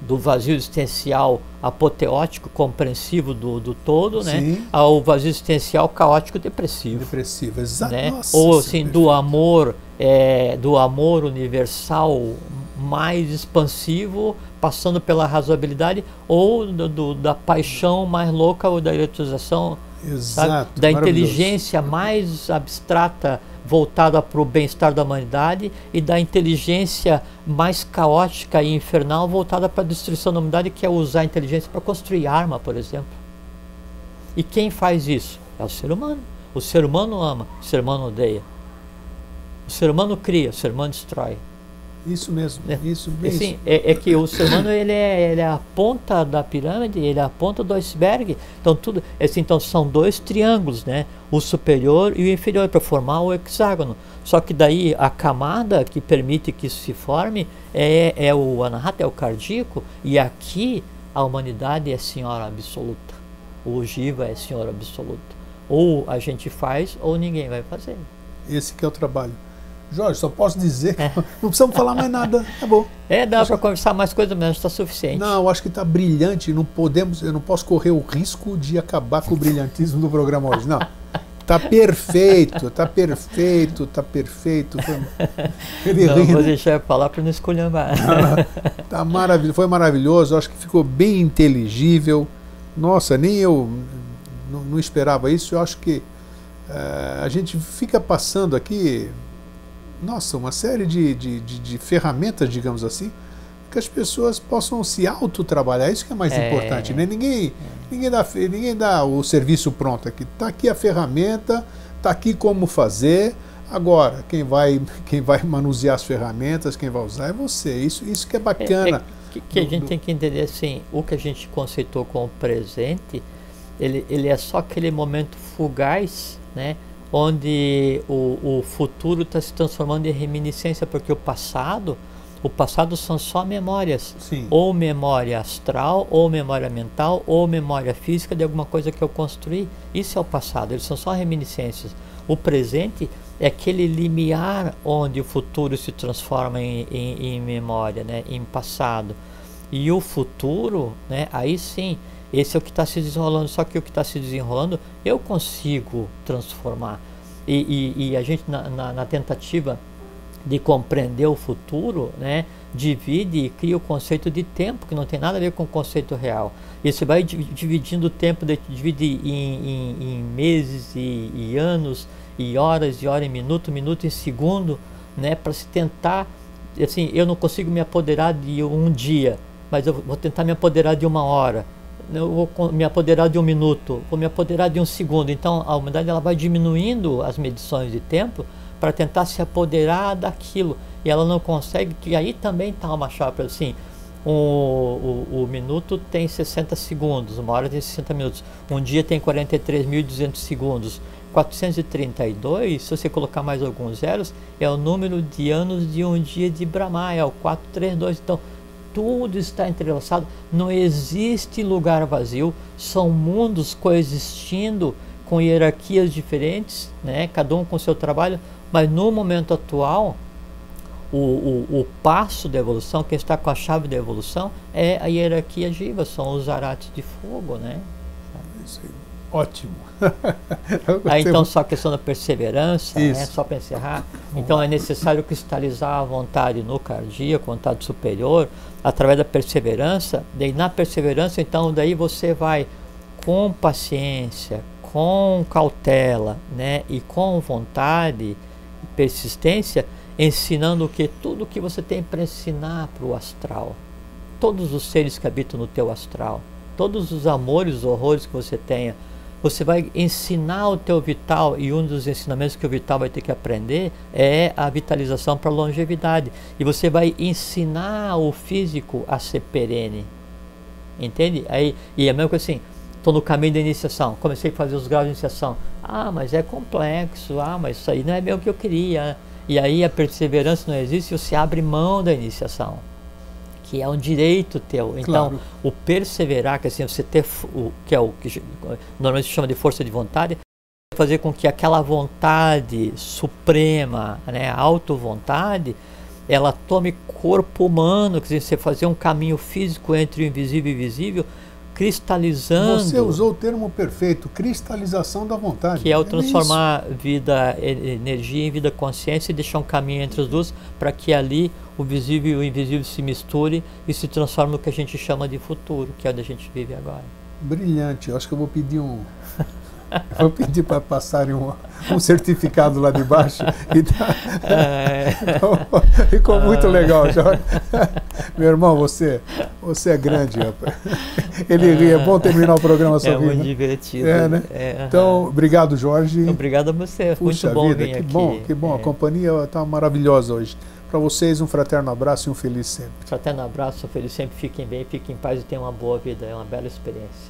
do vazio existencial apoteótico, compreensivo do, do todo, né? ao vazio existencial caótico depressivo. Depressivo, exato. Né? Ou assim, do amor, é, do amor universal mais expansivo, passando pela razoabilidade, ou do, do, da paixão mais louca ou da eletrização, Exato, da inteligência mais abstrata voltada para o bem-estar da humanidade e da inteligência mais caótica e infernal voltada para a destruição da humanidade, que é usar a inteligência para construir arma, por exemplo. E quem faz isso? É o ser humano. O ser humano ama, o ser humano odeia. O ser humano cria, o ser humano destrói. Isso mesmo, é. isso mesmo. Assim, é, é, que o ser humano ele é, ele é a ponta da pirâmide, ele é a ponta do iceberg. Então tudo, assim, então são dois triângulos, né? O superior e o inferior para formar o hexágono. Só que daí a camada que permite que isso se forme é, é o anahata, é o cardíaco, e aqui a humanidade é senhora absoluta. O Jiva é senhora absoluta. Ou a gente faz ou ninguém vai fazer. Esse que é o trabalho. Jorge, só posso dizer que é. [LAUGHS] não precisamos falar mais nada, tá bom. É, dá para conversar mais coisas, mas está suficiente. Não, eu acho que está brilhante, não podemos, eu não posso correr o risco de acabar com o brilhantismo do programa hoje, não. Tá perfeito, tá perfeito, tá perfeito. [LAUGHS] Ele não, vou deixar eu falar para não escolher mais. [LAUGHS] tá maravilhoso, foi maravilhoso, acho que ficou bem inteligível. Nossa, nem eu não, não esperava isso. Eu acho que uh, a gente fica passando aqui nossa, uma série de, de, de, de ferramentas, digamos assim, que as pessoas possam se autotrabalhar. Isso que é mais é, importante, né? Ninguém, é. ninguém, dá, ninguém dá o serviço pronto aqui. Está aqui a ferramenta, está aqui como fazer. Agora, quem vai, [LAUGHS] quem vai manusear as ferramentas, quem vai usar é você. Isso, isso que é bacana. É, é que, que, a gente tem que entender assim, o que a gente conceitou como presente, ele, ele é só aquele momento fugaz, né? Onde o, o futuro está se transformando em reminiscência, porque o passado, o passado são só memórias, Sim. ou memória astral, ou memória mental, ou memória física de alguma coisa que eu construí. Isso é o passado, eles são só reminiscências. O presente é aquele limiar onde o futuro se transforma em, em, em memória, né, em passado. E o futuro, né, aí sim, esse é o que está se desenrolando, só que o que está se desenrolando eu consigo transformar. E, e, e a gente, na, na, na, tentativa de compreender o futuro, né, divide e cria o conceito de tempo, que não tem nada a ver com o conceito real. E você vai dividindo o tempo, divide em, em, em meses e, e, anos, e horas, e hora em minuto, minuto em segundo, né, para se tentar. Assim, eu não consigo me apoderar de um dia, mas eu vou tentar me apoderar de uma hora eu vou me apoderar de um minuto, vou me apoderar de um segundo. Então a humanidade ela vai diminuindo as medições de tempo para tentar se apoderar daquilo e ela não consegue. E aí também está uma chapa assim. O, o, o, minuto tem 60 segundos, uma hora tem 60 minutos, um dia tem 43.200 segundos. 432, se você colocar mais alguns zeros, é o número de anos de um dia de Brahma, é o 432. Então, tudo está entrelaçado, não existe lugar vazio, são mundos coexistindo com hierarquias diferentes, né? cada um com seu trabalho, mas no momento atual, o, o, o passo da evolução, quem está com a chave da evolução, é a hierarquia Jiva, são os arates de fogo. Né? Ótimo. Aí [LAUGHS] então só a questão da perseverança, né? só para encerrar. Então é necessário cristalizar a vontade no cardíaco, vontade superior, através da perseverança. Daí na perseverança, então daí você vai com paciência, com cautela, né, e com vontade e persistência, ensinando o que tudo que você tem para ensinar para o astral, todos os seres que habitam no teu astral, todos os amores, os horrores que você tenha você vai ensinar o teu vital e um dos ensinamentos que o vital vai ter que aprender é a vitalização para longevidade. E você vai ensinar o físico a ser perene. Entende? Aí, e é mesmo que assim, estou no caminho da iniciação, comecei a fazer os graus de iniciação. Ah, mas é complexo, ah, mas isso aí não é bem o que eu queria. E aí a perseverança não existe, você abre mão da iniciação que é um direito teu. Então, claro. o perseverar, que assim, você ter o que é o que normalmente se chama de força de vontade, fazer com que aquela vontade suprema, né, auto-vontade, ela tome corpo humano, quer dizer, você fazer um caminho físico entre o invisível e o visível, cristalizando. Você usou o termo perfeito, cristalização da vontade. Que é o é transformar é vida, energia em vida consciência e deixar um caminho entre as duas para que ali o visível e o invisível se misturem e se transforme no que a gente chama de futuro, que é onde a gente vive agora. Brilhante. Eu acho que eu vou pedir um [LAUGHS] Vou pedir para passarem um, um, certificado lá de baixo. E tá, é. [LAUGHS] ficou muito legal, Jorge. Meu irmão, você, você é grande, rapaz. Ele ri, é bom terminar o programa sobre É muito né? divertido. É, né? É, então, obrigado, Jorge. Obrigado a você. Puxa muito bom vida, vir que aqui. bom, que bom. A é. companhia está maravilhosa hoje. Para vocês, um fraterno abraço e um feliz sempre. Fraterno abraço, feliz sempre, fiquem bem, fiquem em paz e tenham uma boa vida, é uma bela experiência.